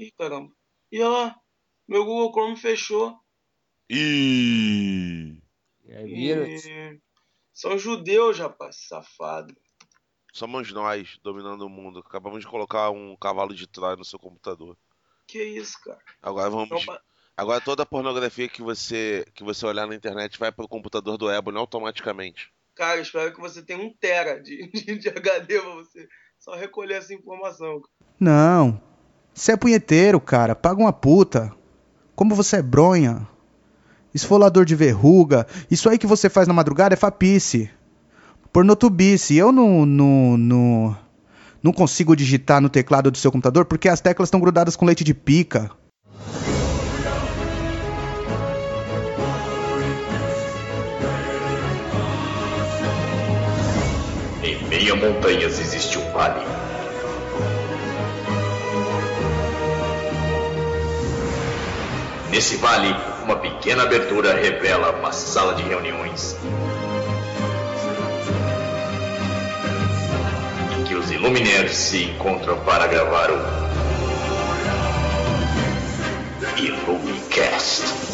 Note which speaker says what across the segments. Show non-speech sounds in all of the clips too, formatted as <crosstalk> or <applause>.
Speaker 1: Ih, caramba. E lá, meu Google Chrome fechou.
Speaker 2: E
Speaker 3: É vírus.
Speaker 1: E... São judeus, rapaz, safado.
Speaker 2: somos nós dominando o mundo. Acabamos de colocar um cavalo de Troia no seu computador.
Speaker 1: Que isso, cara?
Speaker 2: Agora vamos.
Speaker 1: Pa-
Speaker 2: Agora toda a pornografia que você que você olhar na internet vai pro computador do Ebony automaticamente.
Speaker 1: Cara, espero que você tenha um tera de, de, de HD pra você só recolher essa informação.
Speaker 4: Não. Você é punheteiro, cara. Paga uma puta. Como você é bronha. Esfolador de verruga. Isso aí que você faz na madrugada é fapice. Pornotubice. Eu não, não, não, não consigo digitar no teclado do seu computador porque as teclas estão grudadas com leite de pica.
Speaker 5: Em meio a montanhas existe um vale. Nesse vale, uma pequena abertura revela uma sala de reuniões. Em que os Illuminaires se encontram para gravar o Illumicast.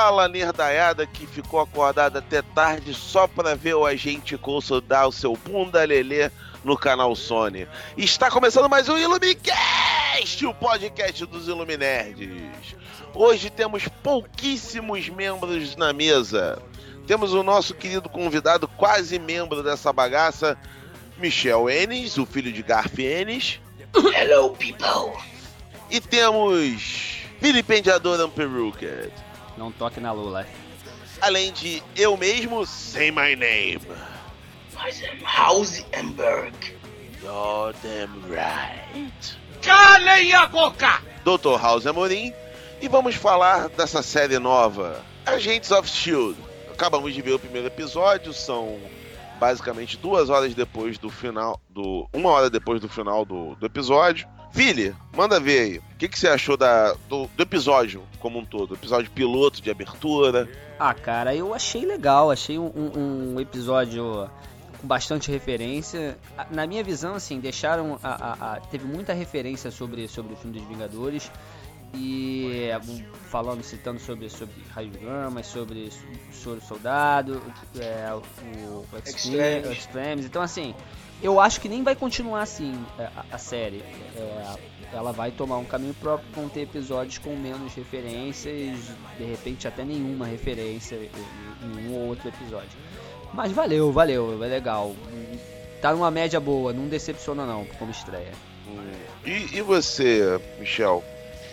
Speaker 2: Fala, nerdaiada que ficou acordada até tarde só pra ver o agente Coulson dar o seu bunda lelê no canal Sony. Está começando mais um Illumicast, o podcast dos Illuminerds. Hoje temos pouquíssimos membros na mesa. Temos o nosso querido convidado, quase membro dessa bagaça, Michel Enes, o filho de Garf Enes.
Speaker 1: Hello, people.
Speaker 2: E temos Vilipendiador Unperuced.
Speaker 3: Não toque na Lula.
Speaker 2: Além de eu mesmo, Say My Name.
Speaker 1: Mas é Hausenberg.
Speaker 2: You're damn right.
Speaker 6: Calem a boca!
Speaker 2: Dr. House Amorim. E vamos falar dessa série nova, Agents of S.H.I.E.L.D. Acabamos de ver o primeiro episódio, são basicamente duas horas depois do final, do uma hora depois do final do, do episódio. Vili, manda ver aí. O que, que você achou da, do, do episódio como um todo? Episódio piloto de abertura.
Speaker 3: Ah, cara, eu achei legal, achei um, um- um episódio com bastante referência. A- Na minha visão, assim, deixaram. A, a- a- teve muita referência sobre, sobre o filme dos Vingadores. E um, falando, citando sobre, sobre Raio Gama, sobre o Soro Soldado, é, o, o Extreme-
Speaker 1: Extremes.
Speaker 3: Extremes. Então, assim, eu acho que nem vai continuar assim é, a, a série. É, ela vai tomar um caminho próprio, vão ter episódios com menos referências, de repente até nenhuma referência em, um ou outro episódio. Mas valeu, valeu, é legal. Tá numa média boa, não decepciona não como estreia.
Speaker 2: E, e você, Michel?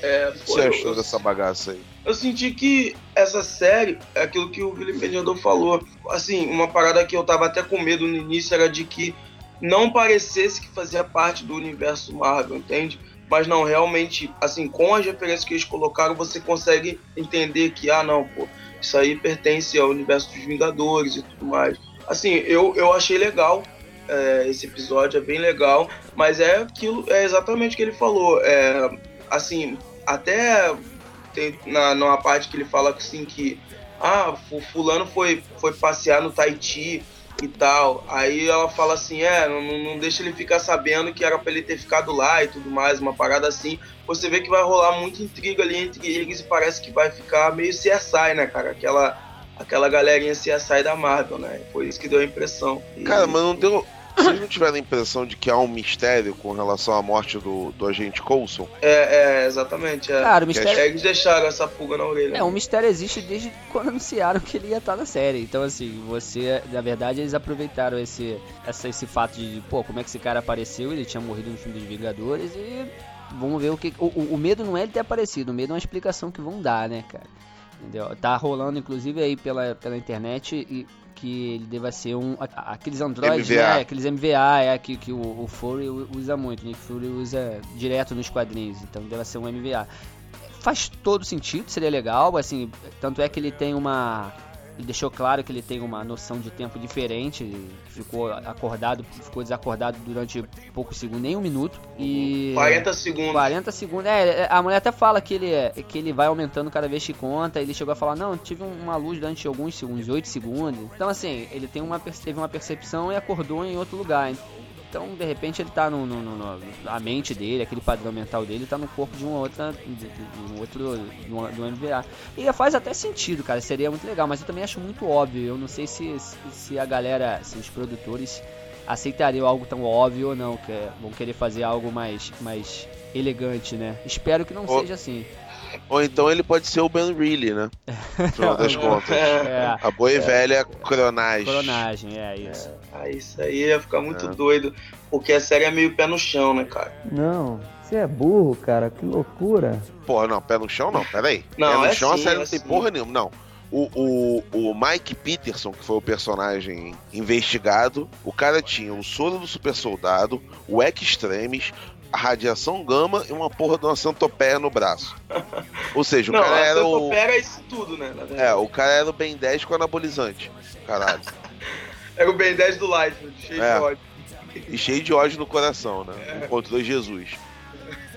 Speaker 1: É,
Speaker 2: O que
Speaker 1: pô,
Speaker 2: você achou
Speaker 1: eu-
Speaker 2: dessa bagaça aí?
Speaker 1: Eu senti que essa série é aquilo que o Felipe Mediador falou. Assim, uma parada que eu tava até com medo no início era de que não parecesse que fazia parte do universo Marvel, entende? Mas não, realmente, assim, com as referências que eles colocaram, você consegue entender que, ah, não, pô, isso aí pertence ao universo dos Vingadores e tudo mais. Assim, eu, eu achei legal é, esse episódio, é bem legal, mas é aquilo, é exatamente o que ele falou. É, assim, até tem na, numa parte que ele fala assim que ah, fu- fulano foi, foi passear no Tahiti e tal. Aí ela fala assim, é, não, não- deixa ele ficar sabendo que era pra ele ter ficado lá e tudo mais, uma parada assim. Você vê que vai rolar muita intriga ali entre eles e parece que vai ficar meio CSI, né, cara? Aquela, aquela galerinha CSI da Marvel, né? Foi isso que deu a impressão. E-
Speaker 2: Cara, mas não deu. Vocês não tiveram a impressão de que há um mistério com relação à morte do, do agente Coulson?
Speaker 1: É, é, exatamente. É.
Speaker 3: Cara, o mistério.
Speaker 1: É, eles deixaram essa pulga na orelha.
Speaker 3: É, o mistério existe desde quando anunciaram que ele ia estar na série. Então, assim, você. Na verdade, eles aproveitaram esse, essa, esse fato de, pô, como é que esse cara apareceu? Ele tinha morrido no filme dos Vingadores e. Vamos ver o que. O, o- o medo não é ele ter aparecido, o medo é uma explicação que vão dar, né, cara? Entendeu? Tá rolando, inclusive, aí pela, pela internet e que ele deva ser um. Aqueles androides,
Speaker 2: MVA.
Speaker 3: né? Aqueles MVA, é que, que o, o Fury usa muito. O Nick Fury usa direto nos quadrinhos, então deve ser um MVA faz todo sentido, seria legal, assim, tanto é que ele tem uma Ele deixou claro que ele tem uma noção de tempo diferente, ficou acordado, ficou desacordado durante poucos segundos, nem um minuto. E
Speaker 1: 40 segundos.
Speaker 3: 40 segundos. É, a mulher até fala que ele, é, que ele vai aumentando cada vez que conta. Ele chegou a falar: Não, tive uma luz durante alguns segundos, 8 segundos. Então, assim, ele tem uma, teve uma percepção e acordou em outro lugar. Então, de repente, ele tá no, no, no, a mente dele, aquele padrão mental dele, tá no corpo de uma outra. de, de um outro. do, do MVA. E faz até sentido, cara, seria muito legal, mas eu também acho muito óbvio. Eu não sei se, se a galera, se os produtores aceitariam algo tão óbvio ou não, que é, vão querer fazer algo mais, mais elegante, né? Espero que não seja assim.
Speaker 2: Ou então ele pode ser o Ben Reilly, né? <laughs> No final das contas.
Speaker 3: É,
Speaker 2: A boa e velha cronagem.
Speaker 3: coronagem, é isso.
Speaker 1: Ah, isso aí ia ficar muito
Speaker 2: É.
Speaker 1: doido. Porque a série é meio pé no chão, né, cara?
Speaker 7: Não, você é burro, cara, que loucura.
Speaker 2: Porra, não, pé no chão não, peraí. <laughs>
Speaker 1: Não,
Speaker 2: pé no
Speaker 1: é
Speaker 2: chão a
Speaker 1: sim,
Speaker 2: série
Speaker 1: é
Speaker 2: não tem
Speaker 1: sim.
Speaker 2: porra nenhuma, não. O, o, o Mike Peterson, que foi o personagem investigado, o cara tinha o soro do super soldado, o Extremis, a radiação gama e uma porra de uma centopeia no braço. Ou seja, o <laughs>
Speaker 1: não,
Speaker 2: cara
Speaker 1: a
Speaker 2: era o.
Speaker 1: pega isso tudo, né?
Speaker 2: É, o cara era o Ben 10 com anabolizante. Caralho.
Speaker 1: Era o Ben 10 do Life, cheio
Speaker 2: É.
Speaker 1: de ódio.
Speaker 2: E cheio de ódio no coração, né? Encontrou Jesus.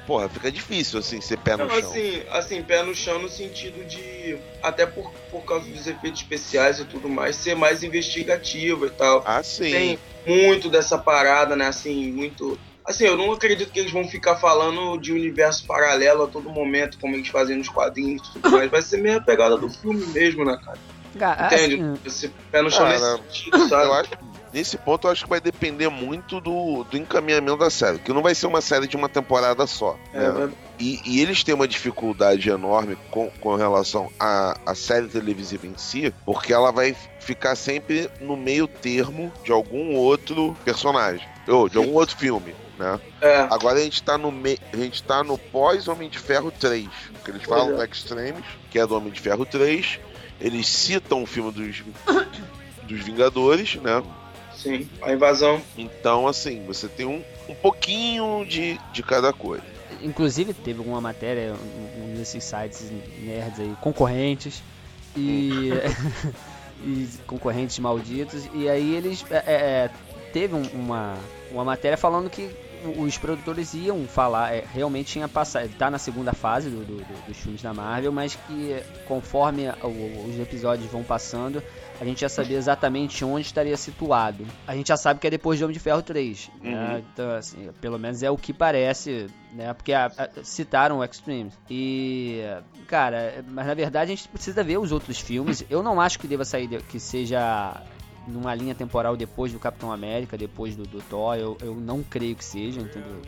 Speaker 2: Porra, fica difícil assim ser pé no
Speaker 1: Não,
Speaker 2: chão.
Speaker 1: assim, assim, pé no chão no sentido de. Até por, por causa dos efeitos especiais e tudo mais, ser mais investigativo e tal.
Speaker 2: Ah, sim.
Speaker 1: Tem muito dessa parada, né? Assim, muito. Assim, eu não acredito que eles vão ficar falando de universo paralelo a todo momento, como eles fazem nos quadrinhos e tudo mais. Vai ser meio a pegada do filme mesmo, né, cara?
Speaker 3: Cara,
Speaker 1: Entende?
Speaker 3: assim,
Speaker 1: Esse pé no chão
Speaker 2: Cara,
Speaker 1: nesse sentido, sabe?
Speaker 2: Eu acho, nesse ponto, eu acho que vai depender muito do, do encaminhamento da série. Que não vai ser uma série de uma temporada só.
Speaker 1: É,
Speaker 2: né?
Speaker 1: vai-
Speaker 2: E, e eles têm uma dificuldade enorme com, com relação à, à série televisiva em si, porque ela vai ficar sempre no meio termo de algum outro personagem. Ou de algum outro filme, né?
Speaker 1: é.
Speaker 2: Agora a gente tá no, me... a gente tá no pós-Homem de Ferro 3. Que eles falam
Speaker 1: Pois
Speaker 2: do
Speaker 1: é.
Speaker 2: Extremes, que é do Homem de Ferro 3. Eles citam o filme dos, dos Vingadores, né?
Speaker 1: Sim, a invasão.
Speaker 2: Então, assim, você tem um, um pouquinho de, de cada coisa.
Speaker 3: Inclusive teve alguma matéria, um um desses sites nerds aí, concorrentes e, <laughs> e concorrentes malditos, e aí eles é, é, teve um- uma, uma matéria falando que os produtores iam falar, é, realmente tinha passado, tá na segunda fase do, do- do- dos filmes da Marvel, mas que conforme os episódios vão passando, a gente já sabia exatamente onde estaria situado. A gente já sabe que é depois de Homem de Ferro 3, né?
Speaker 2: Uhum.
Speaker 3: Então, assim, pelo menos é o que parece, né? Porque a- a- citaram o Extremes. E, cara, mas na verdade a gente precisa ver os outros filmes. Eu não acho que deva sair, de- que seja numa linha temporal depois do Capitão América, depois do, do Thor. Eu, eu não creio que seja, entendeu?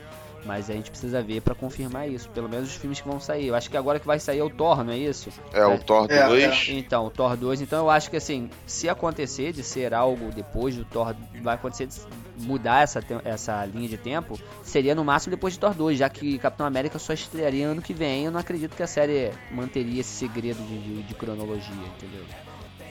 Speaker 3: Mas a gente precisa ver pra confirmar isso. Pelo menos os filmes que vão sair. Eu acho que agora que vai sair é o Thor, não é isso?
Speaker 2: É, o Thor
Speaker 1: É,
Speaker 2: 2.
Speaker 3: Então, o Thor 2, então eu acho que assim, se acontecer de ser algo depois do Thor, vai acontecer de mudar essa, essa linha de tempo, seria no máximo depois de Thor 2, já que Capitão América só estrearia ano que vem. Eu não acredito que a série manteria esse segredo de, de- de cronologia, entendeu?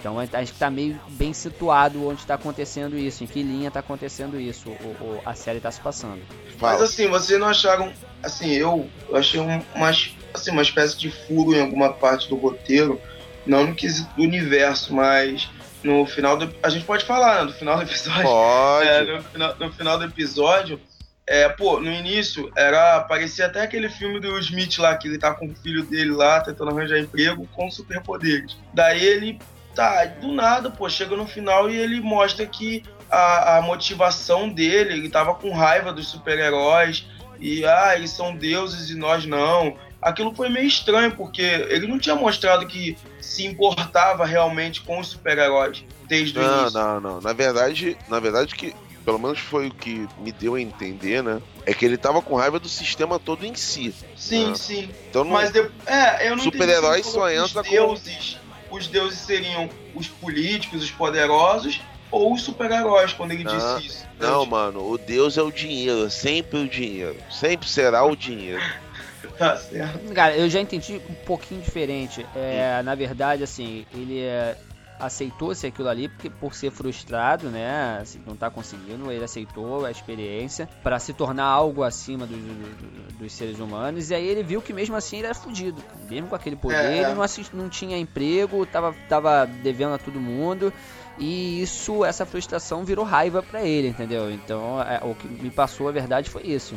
Speaker 3: Então a gente tá meio bem situado onde está acontecendo isso, em que linha está acontecendo isso, o, o- a série está se passando.
Speaker 1: Mas assim, vocês não acharam. Assim, eu, eu achei um- uma, assim, uma espécie de furo em alguma parte do roteiro, não no quesito do universo, mas no final do. A gente pode falar, né? No final do episódio.
Speaker 2: Pode. <laughs>
Speaker 1: É, no, final, no final do episódio, é, pô, no início era. Parecia até aquele filme do Will Smith lá, que ele tá com o filho dele lá, tentando arranjar emprego com superpoderes. Daí ele. Tá, do nada, pô, chega no final e ele mostra que a, a motivação dele, ele tava com raiva dos super-heróis, e ah, eles são deuses e nós não. Aquilo foi meio estranho, porque ele não tinha mostrado que se importava realmente com os super-heróis desde o
Speaker 2: Não,
Speaker 1: início.
Speaker 2: não, não. Na verdade, na verdade que pelo menos foi o que me deu a entender, né? É que ele tava com raiva do sistema todo em si.
Speaker 1: Sim,
Speaker 2: Ah.
Speaker 1: sim.
Speaker 2: Então não,
Speaker 1: Mas de... é, eu não
Speaker 2: Super-herói
Speaker 1: entendi se
Speaker 2: só entra com-
Speaker 1: deuses, os deuses seriam os políticos, os poderosos ou os super-heróis quando ele
Speaker 2: Ah,
Speaker 1: disse isso.
Speaker 2: não, mano, o Deus é o dinheiro, é sempre o dinheiro. Sempre será o dinheiro. <laughs>
Speaker 1: Tá certo.
Speaker 3: Cara, eu já entendi um pouquinho diferente. É, na verdade, assim, ele é. Aceitou-se aquilo ali porque por ser frustrado, né, assim, não tá conseguindo, ele aceitou a experiência para se tornar algo acima dos, dos, dos, seres humanos e aí ele viu que mesmo assim ele era fudido, mesmo com aquele poder, é. ele não, assist, não tinha emprego, tava, tava devendo a todo mundo e isso, essa frustração virou raiva para ele, entendeu? Então, é, o que me passou a verdade foi isso.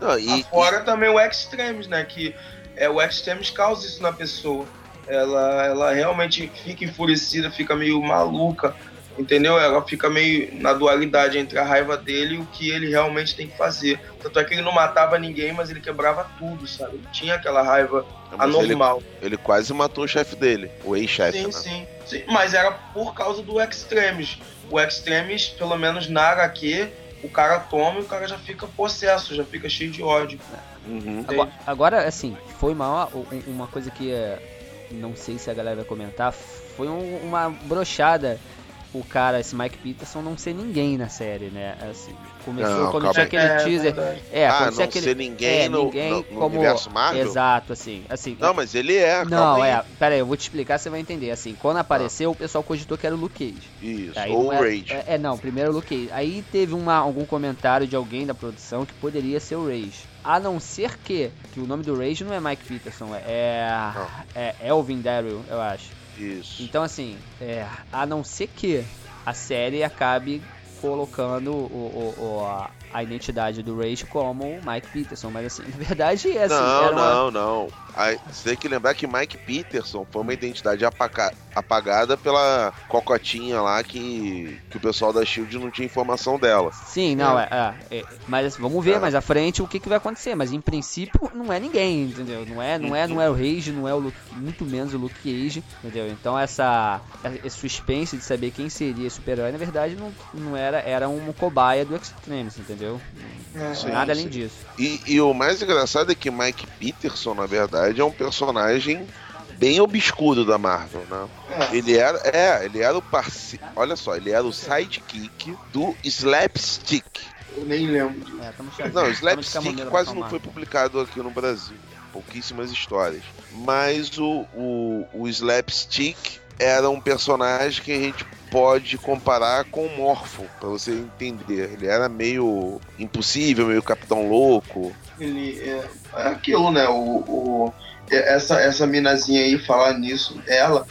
Speaker 1: Não, e, Fora e... também o Extremes, né? Que é, o Extremes causa isso na pessoa. Ela, ela realmente fica enfurecida, fica meio maluca, entendeu? Ela fica meio na dualidade entre a raiva dele e o que ele realmente tem que fazer. Tanto é que ele não matava ninguém, mas ele quebrava tudo, sabe? Ele tinha aquela raiva mas anormal.
Speaker 2: Ele, ele, quase matou o chefe dele, o ex-chefe.
Speaker 1: Sim,
Speaker 2: né?
Speaker 1: sim, sim. Mas era por causa do Extremes. O Extremes, pelo menos na HQ, o cara toma e o cara já fica possesso, já fica cheio de ódio.
Speaker 3: Uhum. Agora, agora, assim, foi uma, uma coisa que é, não sei se a galera vai comentar, foi um, uma brochada o cara, esse Mike Peterson, não ser ninguém na série, né? Assim, começou não, quando tinha aquele é, teaser. É,
Speaker 2: ah,
Speaker 3: quando
Speaker 2: não
Speaker 3: aquele,
Speaker 2: ser ninguém, é, no, ninguém no, no como universo Marvel?
Speaker 3: Exato, assim, assim.
Speaker 2: Não, mas ele é.
Speaker 3: Não, é. Pera aí, eu vou te explicar, você vai entender. Assim, quando apareceu, ah. o pessoal cogitou que era o Luke Cage.
Speaker 2: Isso. Aí ou o Rage.
Speaker 3: É, é, não, primeiro o Luke Cage. Aí teve uma, algum comentário de alguém da produção que poderia ser o Rage. A não ser que, que o nome do Rage não é Mike Peterson, é, é Elvin Daryl, eu acho.
Speaker 2: Isso.
Speaker 3: Então, assim, é, a não ser que a série acabe colocando o, o, o a, a, identidade do Rage como Mike Peterson, mas assim, <laughs> na verdade é assim.
Speaker 2: Não, não, uma... não. Aí, você tem que lembrar que Mike Peterson foi uma identidade apaga apagada pela cocotinha lá que, que o pessoal da Shield não tinha informação dela.
Speaker 3: Sim, não, é, é, é mas assim, vamos ver é. mais à frente o que, que vai acontecer. Mas em princípio não é ninguém, entendeu? Não é, não é, não é o Rage, não é o Luke, muito menos o Luke Cage, entendeu? Então essa esse suspense de saber quem seria super-herói, na verdade não, não era, era um cobaia do Extremes, entendeu? Sim, Nada além disso.
Speaker 2: E, e o mais engraçado é que Mike Peterson, na verdade verdade, é um personagem bem obscuro da Marvel, né? É. Ele era, é, ele era o parceiro, olha só, ele era o sidekick do Slapstick.
Speaker 1: Eu nem lembro.
Speaker 2: É, não, Slapstick quase não foi publicado aqui no Brasil. Pouquíssimas histórias. Mas o, o, o Slapstick era um personagem que a gente pode comparar com o Morpho, para você entender. Ele era meio impossível, meio Capitão Louco.
Speaker 1: Ele é, é aquilo, né? O, o, essa, essa minazinha aí, falar nisso, ela,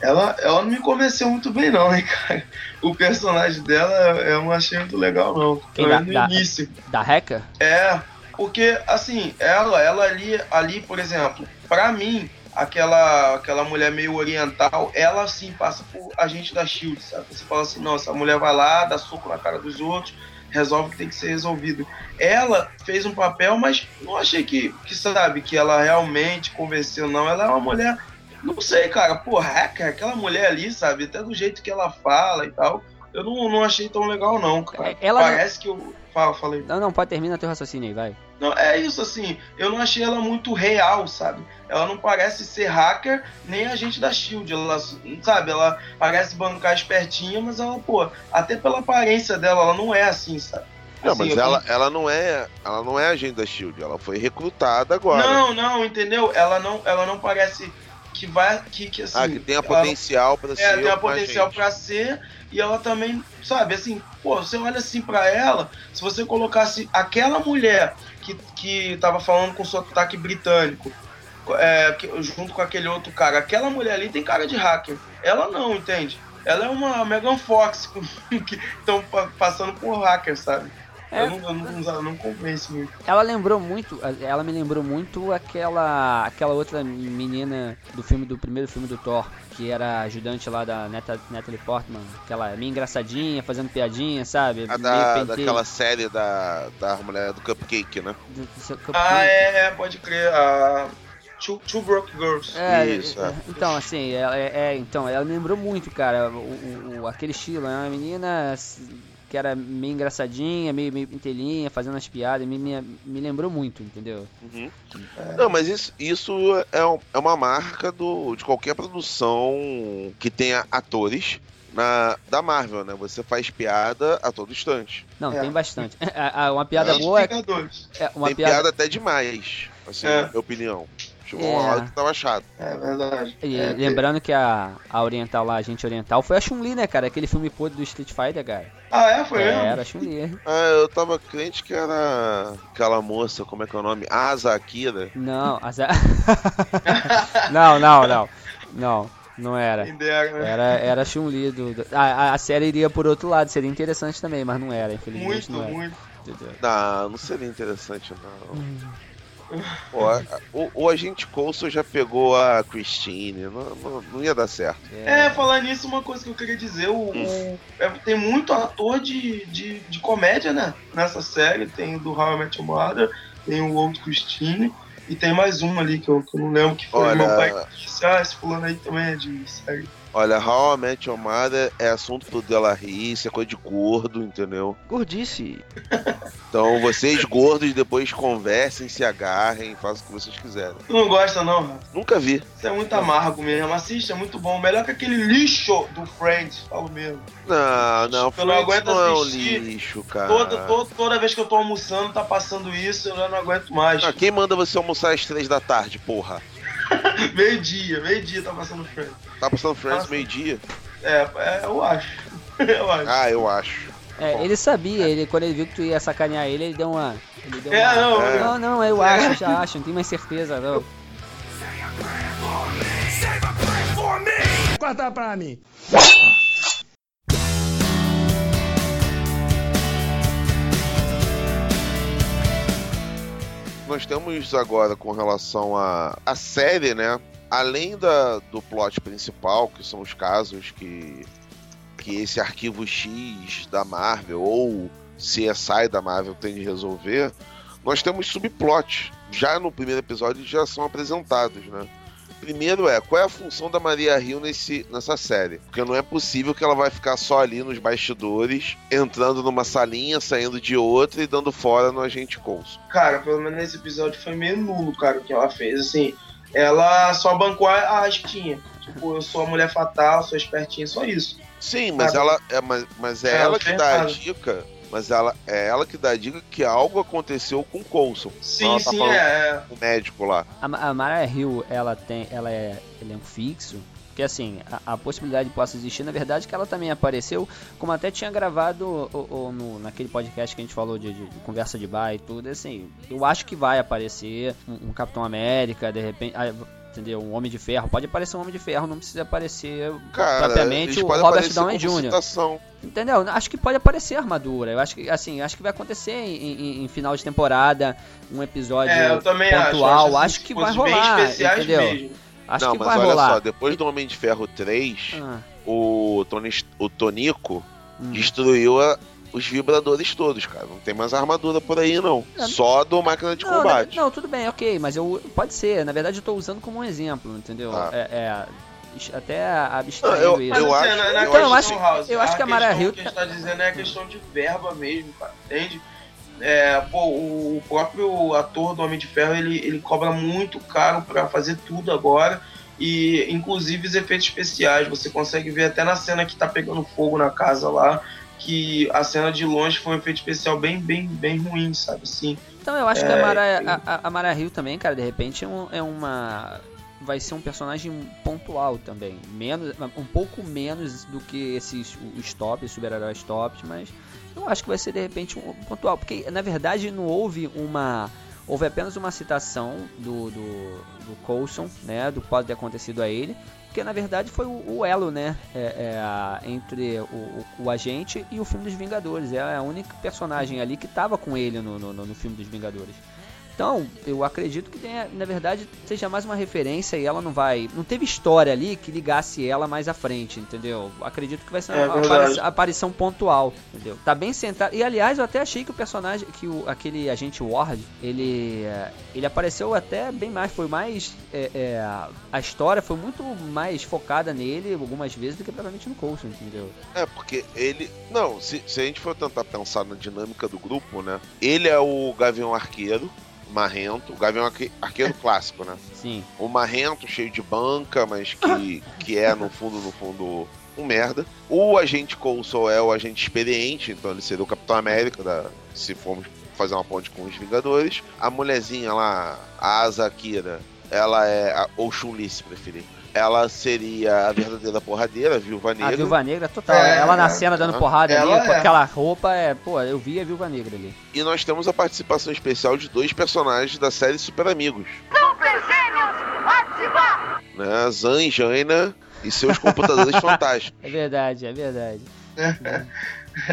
Speaker 1: ela, ela não me convenceu muito bem, não, hein, <laughs> cara. O personagem dela eu não achei muito legal, não.
Speaker 3: Da, no da, início. Da Hacker?
Speaker 1: É, porque, assim, ela, ela ali, ali, por exemplo, pra mim, aquela, aquela mulher meio oriental, ela sim passa por agente da Shield, sabe? Você fala assim, nossa, a mulher vai lá, dá soco na cara dos outros, resolve o que tem que ser resolvido. Ela fez um papel, mas não achei que, que sabe, que ela realmente convenceu, não. Ela é uma mulher, não sei, cara, pô, hacker, aquela mulher ali, sabe? Até do jeito que ela fala e tal, eu não, não achei tão legal, não, cara. Ela Parece não... que eu. Fala, falei.
Speaker 3: Não, não, pode terminar teu raciocínio aí, vai.
Speaker 1: Não, é isso, assim, eu não achei ela muito real, sabe? Ela não parece ser hacker nem agente da Shield. Ela, sabe, ela parece bancar espertinha, mas ela, pô, até pela aparência dela, ela não é assim, sabe?
Speaker 2: Não, assim, mas ela, ela não é, ela não é agente da Shield, ela foi recrutada agora.
Speaker 1: Não, não, entendeu? Ela não, ela não parece que vai que, que assim,
Speaker 2: Ah, que tem a potencial para é, ser. É,
Speaker 1: tem a potencial para ser e ela também, sabe, assim, pô, você olha assim para ela, se você colocasse aquela mulher que, que tava falando com sotaque britânico, é, junto com aquele outro cara, aquela mulher ali tem cara de hacker. Ela não, entende? Ela é uma Megan Fox <laughs> que estão passando por hacker, sabe? É, eu, não, eu não, não convence muito.
Speaker 3: Ela lembrou muito, ela me lembrou muito aquela aquela outra menina do filme do primeiro filme do Thor, que era ajudante lá da Neta, Natalie Portman, aquela meio engraçadinha, fazendo piadinha, sabe?
Speaker 2: A da, daquela série da, da mulher do Cupcake, né? Do,
Speaker 1: do Cupcake. Ah, é, é, pode crer. A Two, Two Broke Girls.
Speaker 3: É, Isso, é. Então, assim, é, é, é, então, ela me lembrou muito, cara, o, o, aquele estilo, é uma menina que era meio engraçadinha, meio, meio intelinha, fazendo as piadas, me, me, me lembrou muito, entendeu?
Speaker 2: Uhum. É. Não, mas isso, isso é, é uma marca do, de qualquer produção que tenha atores na, da Marvel, né? Você faz piada a todo instante.
Speaker 3: Não, é. tem bastante. <laughs> uma piada boa é,
Speaker 2: é uma tem piada... piada... até demais, assim, é. na minha opinião. Chegou uma
Speaker 3: É.
Speaker 2: hora que tava chato.
Speaker 1: É verdade.
Speaker 3: E
Speaker 1: É,
Speaker 3: lembrando que a, a Oriental lá, a gente Oriental, foi a Chun-Li, né, cara? Aquele filme podre do Street Fighter, cara.
Speaker 1: Ah, é? Foi
Speaker 3: É, era a Chun-Li.
Speaker 2: Ah, eu tava crente que era aquela moça, como é que é o nome? Asa Akira.
Speaker 3: Não, a Za- <laughs> não, não, não. Não, não era.
Speaker 1: Né?
Speaker 3: Era, era a Chun-Li do. a, a- a série iria por outro lado, seria interessante também, mas não era, infelizmente
Speaker 1: Muito,
Speaker 3: não era.
Speaker 1: muito.
Speaker 2: Não, não seria interessante, não. Pô, o, o agente Coulson já pegou a Christine, não, não, não ia dar certo.
Speaker 1: É, falar nisso, uma coisa que eu queria dizer, o, o- é, tem muito ator de, de, de comédia, né? Nessa série, tem o do How I Met Your Mother, tem o outro Christine, e tem mais um ali que eu, que eu não lembro, que foi
Speaker 2: Olha-
Speaker 1: meu pai que disse, ah, esse fulano aí também é de série.
Speaker 2: Olha, How I Met Your Mother é assunto pro Delarry, isso é coisa de gordo, entendeu?
Speaker 3: Gordice.
Speaker 2: Então vocês gordos depois conversem, se agarrem, façam o que vocês quiserem.
Speaker 1: Tu não gosta não, Rafa?
Speaker 2: Nunca vi.
Speaker 1: Isso é muito amargo mesmo, assiste, é muito bom, melhor que aquele lixo do Friends, falo mesmo.
Speaker 2: Não, não,
Speaker 1: Eu não
Speaker 2: Friends
Speaker 1: aguento
Speaker 2: não é um lixo, cara.
Speaker 1: Toda, toda, toda vez que eu tô almoçando, tá passando isso, eu já não aguento mais.
Speaker 2: Ah, quem manda você almoçar às três da tarde, porra? <laughs>
Speaker 1: meio-dia, meio-dia tá passando Friends.
Speaker 2: Tá passando Friends
Speaker 1: Nossa.
Speaker 2: meio-dia?
Speaker 1: É, é, eu acho. <laughs> eu acho.
Speaker 2: Ah, eu acho.
Speaker 3: É, ele sabia, ele, quando ele viu que tu ia sacanear ele, ele deu uma. Ele deu
Speaker 1: É,
Speaker 3: uma...
Speaker 1: não,
Speaker 2: É.
Speaker 3: Não, não, eu acho, já acho, não tenho mais certeza, não.
Speaker 6: Corta pra mim.
Speaker 2: Nós temos agora com relação à a, série, né? Além da, do plot principal, que são os casos que, que esse arquivo X da Marvel ou CSI da Marvel tem de resolver, nós temos subplots. Já no primeiro episódio já são apresentados, né? Primeiro é, qual é a função da Maria Hill nesse, nessa série? Porque não é possível que ela vai ficar só ali nos bastidores, entrando numa salinha, saindo de outra e dando fora no agente Coulson.
Speaker 1: Cara, pelo menos nesse episódio foi meio nulo, cara, o que ela fez. Assim, ela só bancou a a espinha. Tipo, eu sou a mulher fatal, sou espertinha, só isso.
Speaker 2: Sim, mas
Speaker 1: Sabe?
Speaker 2: ela é, mas, mas é
Speaker 1: É,
Speaker 2: ela que dá a dica, mas ela é ela que dá a dica que algo aconteceu com o Coulson,
Speaker 1: Sim,
Speaker 2: Ela tá
Speaker 1: sim,
Speaker 2: falando-
Speaker 1: é. é.
Speaker 2: o médico lá.
Speaker 3: A, a Mara Hill, ela tem. Ela é elenco fixo. Porque assim, a, a possibilidade possa existir, na verdade, que ela também apareceu, como até tinha gravado o, o- no, naquele podcast que a gente falou de, de- de conversa de bar e tudo, assim, eu acho que vai aparecer um, um Capitão América, de repente. ah, Entendeu? Um Homem de Ferro. Pode aparecer um Homem de Ferro, não precisa aparecer
Speaker 2: Cara,
Speaker 3: propriamente o Robert Downey Jr.
Speaker 2: citação.
Speaker 3: Entendeu? Acho que pode aparecer armadura. Eu acho que assim, acho que vai acontecer em, em- em final de temporada, um episódio
Speaker 1: É, eu também acho.
Speaker 3: pontual.
Speaker 1: assim,
Speaker 3: Acho, que vai
Speaker 1: coisas bem
Speaker 3: rolar, entendeu?
Speaker 1: mesmo.
Speaker 3: Acho
Speaker 2: não,
Speaker 3: que
Speaker 2: mas
Speaker 3: vai
Speaker 2: olha
Speaker 3: rolar.
Speaker 2: só, depois do Homem de Ferro 3,
Speaker 3: Ah,
Speaker 2: o Tony, o Tonico
Speaker 3: hum.
Speaker 2: destruiu a- os vibradores todos, cara. Não tem mais armadura por aí não.
Speaker 3: Não.
Speaker 2: Só do máquina de
Speaker 3: Não,
Speaker 2: combate.
Speaker 3: Não, tudo bem, ok, mas eu pode ser. Na verdade, eu tô usando como um exemplo, entendeu?
Speaker 2: Ah.
Speaker 3: É, é, até abstraindo
Speaker 2: Não, eu-
Speaker 3: isso.
Speaker 1: Mas
Speaker 2: eu
Speaker 1: assim,
Speaker 2: acho-
Speaker 1: não é
Speaker 2: eu
Speaker 1: questão,
Speaker 3: acho-
Speaker 1: House,
Speaker 3: eu acho que a Mara Hill
Speaker 1: que a gente tá dizendo é a questão de verba mesmo, cara, entende? É, pô, o próprio ator do Homem de Ferro, ele, ele cobra muito caro pra fazer tudo agora. E inclusive os efeitos especiais, você consegue ver até na cena que tá pegando fogo na casa lá, que a cena de longe foi um efeito especial bem, bem, bem ruim, sabe assim?
Speaker 3: Então eu acho que
Speaker 1: É,
Speaker 3: a Mara,
Speaker 1: eu-
Speaker 3: a, a- a Mara Hill também, cara, de repente é, um- é uma. Vai ser um personagem pontual também. Menos, um pouco menos do que esses os tops, super-heróis tops, mas eu acho que vai ser de repente um pontual. Porque na verdade não houve uma. Houve apenas uma citação do, do, do Coulson, né? Do que pode ter acontecido a ele. Porque na verdade foi o, o elo, né? É, é, entre o, o, o agente e o filme dos Vingadores. É a única personagem ali que tava com ele no, no- no filme dos Vingadores. Então, eu acredito que tenha, na verdade seja mais uma referência e ela não vai. Não teve história ali que ligasse ela mais à frente, entendeu? Acredito que vai ser
Speaker 1: É
Speaker 3: uma apari- aparição pontual, entendeu? Tá bem centrado. E aliás, eu até achei que o personagem, que o, aquele agente Ward, ele, eh, ele apareceu até bem mais. Foi mais. é, é, a história foi muito mais focada nele algumas vezes do que propriamente no Coulson, entendeu?
Speaker 2: É, porque ele. Não, se, se a gente for tentar pensar na dinâmica do grupo, né? Ele é o Gavião Arqueiro, marrento, o Gavião Arque- Arqueiro clássico, né?
Speaker 3: Sim.
Speaker 2: O marrento, cheio de banca, mas que, que é, no fundo, no fundo, um merda. O agente Coulson é o agente experiente, então ele seria o Capitão América, da, se formos fazer uma ponte com os Vingadores. A mulherzinha lá, a Asa Akira, ela é. a- Ou Chun-Li, se preferir. Ela seria a verdadeira porradeira, a Viúva
Speaker 3: A
Speaker 2: Negra.
Speaker 3: Viúva Negra, total.
Speaker 1: É,
Speaker 3: ela na cena dando porrada ali,
Speaker 1: ela
Speaker 3: com
Speaker 1: é.
Speaker 3: aquela roupa, é. Pô, eu vi a Viúva Negra ali.
Speaker 2: E nós temos a participação especial de dois personagens da série Super Amigos. Né? Zan e Jaina e seus computadores <laughs> fantásticos.
Speaker 3: É verdade, é verdade.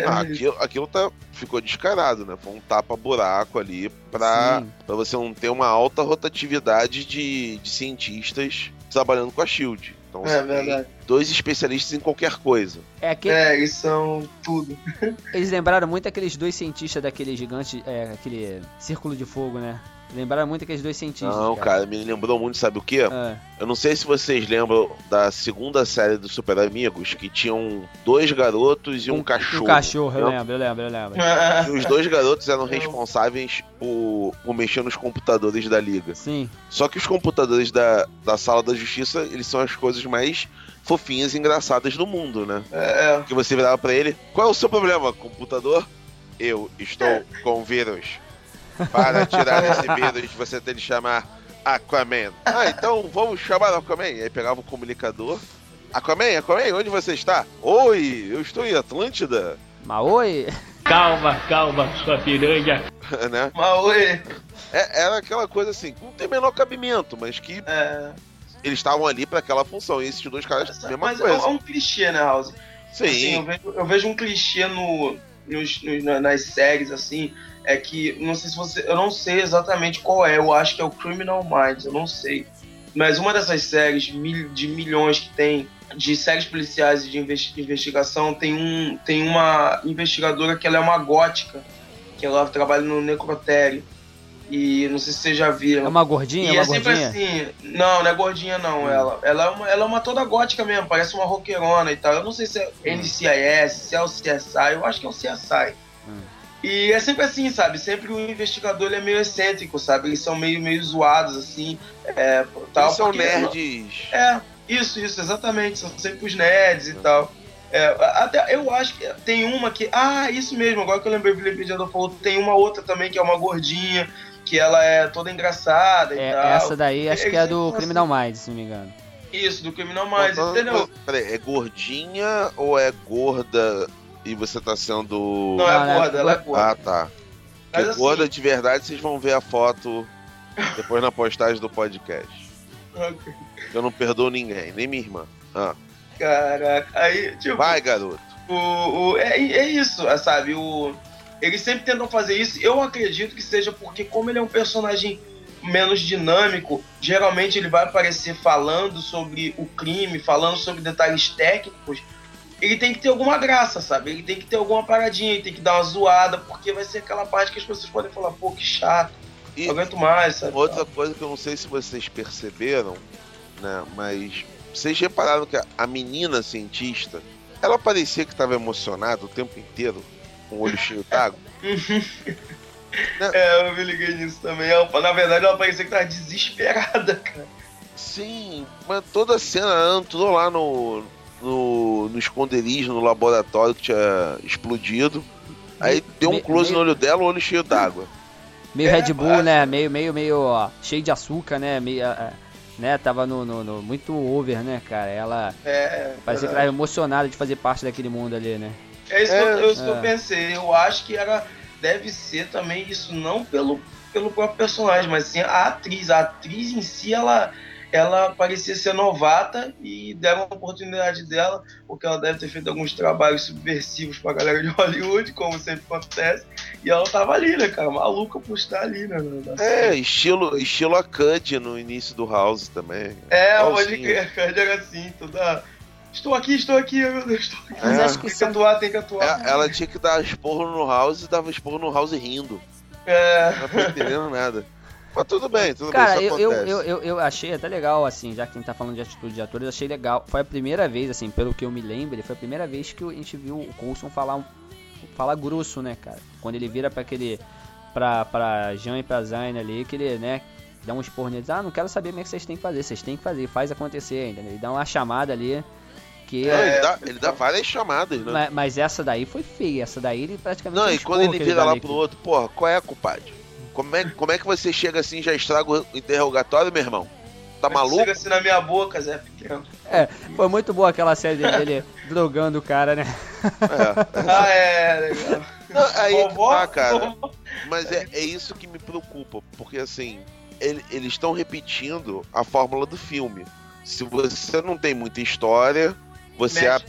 Speaker 2: Ah, aquilo, aquilo tá, ficou descarado, né? Foi um tapa-buraco ali pra,
Speaker 3: Sim.
Speaker 2: pra você não ter uma alta rotatividade de, de cientistas trabalhando com a SHIELD. Então
Speaker 1: É verdade.
Speaker 2: dois especialistas em qualquer coisa.
Speaker 3: É que
Speaker 1: É, eles são tudo.
Speaker 3: eles lembraram muito aqueles dois cientistas daquele gigante, é, aquele círculo de fogo, né? Lembraram muito aqueles dois cientistas.
Speaker 2: Não, cara, me lembrou muito, sabe o quê?
Speaker 3: Ah,
Speaker 2: Eu não sei se vocês lembram da segunda série do Super Amigos, que tinham dois garotos e um, cachorro.
Speaker 3: Um cachorro, eu lembro, eu lembro, eu lembro. <laughs>
Speaker 2: E os dois garotos eram responsáveis por, por mexer nos computadores da liga.
Speaker 3: Sim,
Speaker 2: Só que os computadores da, da sala da justiça, eles são as coisas mais fofinhas e engraçadas do mundo, né?
Speaker 1: É,
Speaker 2: Que você virava pra ele, qual é o seu problema, computador? Eu estou com vírus. Para tirar esse vírus, você tem de chamar Aquaman. Ah, então vamos chamar Aquaman. E aí pegava o comunicador. Aquaman, Aquaman, onde você está? Oi, eu estou em Atlântida.
Speaker 3: Maoi?
Speaker 6: Calma, calma, sua piranha. <laughs>
Speaker 2: né?
Speaker 1: mas oi.
Speaker 2: É- era aquela coisa assim, que não tem menor cabimento, mas que
Speaker 1: É,
Speaker 2: eles estavam ali pra aquela função. E esses dois caras, mesma
Speaker 1: mas é,
Speaker 2: coisa.
Speaker 1: é um clichê, né, House? Assim,
Speaker 2: Sim.
Speaker 1: eu, vejo, eu vejo um clichê no, nos- nos- na- nas séries, assim, é que, não sei se você, eu não sei exatamente qual é, eu acho que é o Criminal Minds, eu não sei. Mas uma dessas séries de milhões que tem, de séries policiais e de investi- investigação, tem, um, tem uma investigadora que ela é uma gótica, que ela trabalha no necrotério. E não sei se vocês já viram.
Speaker 3: É uma gordinha?
Speaker 1: E
Speaker 3: É
Speaker 1: é sempre
Speaker 3: gordinha?
Speaker 1: assim. Não, não é gordinha, não.
Speaker 3: Hum.
Speaker 1: Ela, ela, é uma, ela é uma toda gótica mesmo, parece uma roqueirona e tal. Eu não sei se é NCIS, se é o CSI, eu acho que é o CSI. E é sempre assim, sabe? Sempre o investigador ele é meio excêntrico, sabe? Eles são meio, meio zoados, assim. É, tal,
Speaker 2: Eles são
Speaker 1: porque-
Speaker 2: nerds.
Speaker 1: É, isso, isso, exatamente. São sempre os nerds e tal. É, até eu acho que tem uma que. Ah, isso mesmo, agora que eu lembrei, o Felipe Diador falou, tem uma outra também que é uma gordinha, que ela é toda engraçada e
Speaker 3: É,
Speaker 1: tal.
Speaker 3: essa daí acho que é do
Speaker 1: Eles-
Speaker 3: Criminal Minds, se não me engano.
Speaker 1: Isso, do Criminal Minds, entendeu?
Speaker 2: Peraí, é gordinha ou é gorda e você tá sendo.
Speaker 1: Não, é
Speaker 3: Não,
Speaker 1: gorda, ela é gorda.
Speaker 2: Ah, tá.
Speaker 1: Mas
Speaker 2: Porque
Speaker 1: assim-
Speaker 2: gorda de verdade, vocês vão ver a foto depois na postagem do podcast. Eu não perdoo ninguém, nem minha irmã. Ah,
Speaker 1: Caraca, aí, tipo,
Speaker 2: vai, garoto.
Speaker 1: o, o- é, é isso, sabe? O, eles sempre tentam fazer isso. Eu acredito que seja porque, como ele é um personagem menos dinâmico, geralmente ele vai aparecer falando sobre o crime, falando sobre detalhes técnicos. Ele tem que ter alguma graça, sabe? Ele tem que ter alguma paradinha, ele tem que dar uma zoada, porque vai ser aquela parte que as pessoas podem falar, pô, que chato,
Speaker 2: E
Speaker 1: não aguento mais, sabe?
Speaker 2: outra coisa que eu não sei se vocês perceberam, né? Mas vocês repararam que a- menina cientista, ela parecia que estava emocionada o tempo inteiro, com o olho cheio d'água.
Speaker 1: É, eu me liguei nisso também. Na verdade, ela parecia que tava desesperada, <laughs> cara.
Speaker 2: Sim, mas toda a cena ela entrou lá no, no, no esconderijo, no laboratório que tinha explodido. Aí deu um close
Speaker 3: meio-
Speaker 2: no olho dela, o olho cheio d'água.
Speaker 3: Meio
Speaker 1: É,
Speaker 3: Red Bull,
Speaker 1: mas-
Speaker 3: né? Meio, meio, meio, ó, cheio de açúcar, né? Meio, ah, ah, né? Tava no, no- no- muito over, né, cara? Ela
Speaker 1: É,
Speaker 3: parecia que emocionada de fazer parte daquele mundo ali, né?
Speaker 1: É isso, que, eu, é isso que
Speaker 3: É.
Speaker 1: eu pensei. Eu acho que era deve ser também isso não pelo, pelo próprio personagem, mas sim a atriz. A atriz em si, ela, ela parecia ser novata e deram a oportunidade dela, porque ela deve ter feito alguns trabalhos subversivos pra galera de Hollywood, como sempre acontece. E ela tava ali, né, cara? Maluca por estar ali, né?
Speaker 2: É, estilo, estilo a Cud no início do House também.
Speaker 1: É, pode
Speaker 2: igualzinho.
Speaker 1: crer, cara, era assim, toda. Estou aqui, estou aqui, meu Deus, estou aqui.
Speaker 3: Mas
Speaker 2: É.
Speaker 3: acho que
Speaker 1: Tem que atuar, tem que atuar.
Speaker 2: É, ela tinha que dar esporro no House e dava esporro no House rindo.
Speaker 1: É.
Speaker 2: Não tô entendendo nada. Mas tudo bem, tudo
Speaker 3: Cara,
Speaker 2: bem, isso
Speaker 3: eu, eu, eu, eu achei até legal, assim, já que a gente tá falando de atitude de atores, achei legal. Foi a primeira vez, assim, pelo que eu me lembro, foi a primeira vez que a gente viu o Coulson falar, um- falar grosso, né, cara? Quando ele vira pra aquele. pra, pra Jean e pra Zayn ali, que ele, né, dá esporro neles. Ah, não quero saber como é que vocês têm que fazer, vocês têm que fazer, faz acontecer, entendeu? Ele dá uma chamada ali. Que
Speaker 2: Não, ele, dá, ele dá várias chamadas, né?
Speaker 3: mas, mas essa daí foi feia, essa daí ele praticamente.
Speaker 2: Não, e quando ele vira lá pro outro, porra, qual é, compadre? Como é, como é que você chega assim e já estraga o interrogatório, meu irmão? Tá maluco?
Speaker 1: Chega assim na minha boca, Zé Pequeno.
Speaker 3: É, foi muito boa aquela série dele, dele <laughs> drogando o cara, né?
Speaker 2: É.
Speaker 1: Ah, é, legal.
Speaker 2: Não, aí é
Speaker 1: Vovó?
Speaker 2: tá, cara.
Speaker 1: Vovó?
Speaker 2: Mas é, é isso que me preocupa, porque assim, ele- eles estão repetindo a fórmula do filme. Se você não tem muita história, você, a-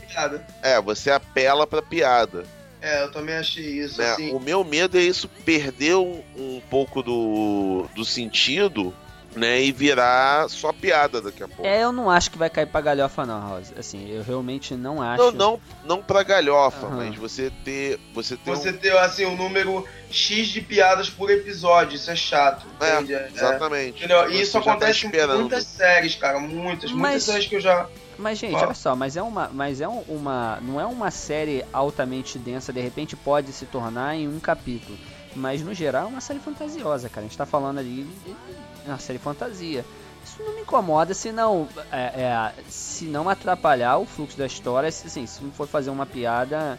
Speaker 2: é, você apela pra piada.
Speaker 1: É, eu também achei isso,
Speaker 2: né?
Speaker 1: assim.
Speaker 2: O meu medo é isso perder um, um pouco do, do sentido, né? E virar só piada daqui a pouco.
Speaker 3: É, eu não acho que vai cair pra galhofa, não, Rosa. Assim, eu realmente não acho.
Speaker 2: Não, não, não pra galhofa,
Speaker 3: Aham.
Speaker 2: mas você ter. Você ter
Speaker 1: Você
Speaker 2: um-
Speaker 1: ter, assim, um número X de piadas por episódio, isso é chato,
Speaker 2: É,
Speaker 1: entende? É,
Speaker 2: Exatamente.
Speaker 1: Entendeu? E isso
Speaker 2: tá
Speaker 1: acontece em
Speaker 2: esperando.
Speaker 1: muitas séries, cara, muitas, muitas
Speaker 3: Mas-
Speaker 1: séries que eu já...
Speaker 3: Mas, gente, olha só, mas é uma. Mas é um- uma. Não é uma série altamente densa, de repente pode se tornar em um capítulo. Mas no geral é uma série fantasiosa, cara. A gente tá falando ali de de uma série fantasia. Isso não me incomoda se não, é, é, se não atrapalhar o fluxo da história, se, assim, se não for fazer uma piada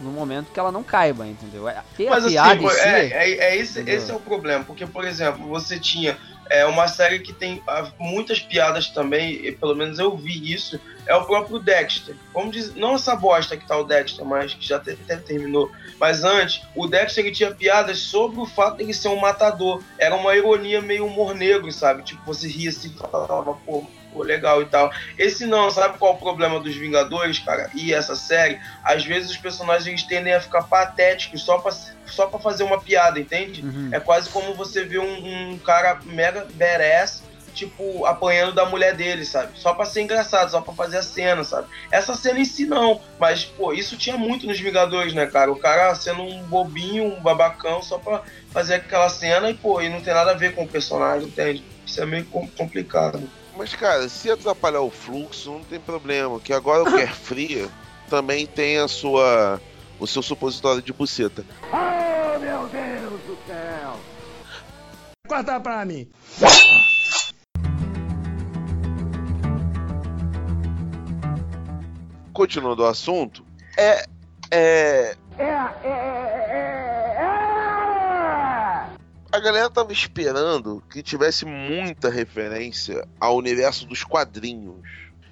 Speaker 3: no momento que ela não caiba, entendeu? É, Ter
Speaker 1: Mas
Speaker 3: a
Speaker 1: assim,
Speaker 3: piada
Speaker 1: pô,
Speaker 3: si,
Speaker 1: é, é, é esse, esse é o problema, porque, por exemplo, você tinha é, uma série que tem ah, muitas piadas também, e pelo menos eu vi isso, é o próprio Dexter. Vamos dizer, não essa bosta que tá o Dexter, mas que já até, até terminou. Mas antes, o Dexter ele tinha piadas sobre o fato de ele ser um matador. Era uma ironia meio humor negro, sabe? Tipo, você ria assim e falava, pô, pô, legal e tal. Esse não, sabe qual é o problema dos Vingadores, cara? E essa série? Às vezes os personagens eles tendem a ficar patéticos só pra, só pra fazer uma piada, entende?
Speaker 3: Uhum.
Speaker 1: É quase como você vê um, um cara mega badass, tipo, apanhando da mulher dele, sabe? Só pra ser engraçado, só pra fazer a cena, sabe? Essa cena em si não, mas, pô, isso tinha muito nos Vingadores, né, cara? O cara sendo um bobinho, um babacão, só pra fazer aquela cena e, pô, e não tem nada a ver com o personagem, entende? Isso é meio com- complicado.
Speaker 2: Mas, cara, se atrapalhar o fluxo, não tem problema. Que agora o <laughs> Carefree também tem a sua. o seu supositório de buceta.
Speaker 8: Corta pra mim.
Speaker 2: Continuando o assunto, é. É. A galera tava esperando que tivesse muita referência ao universo dos quadrinhos.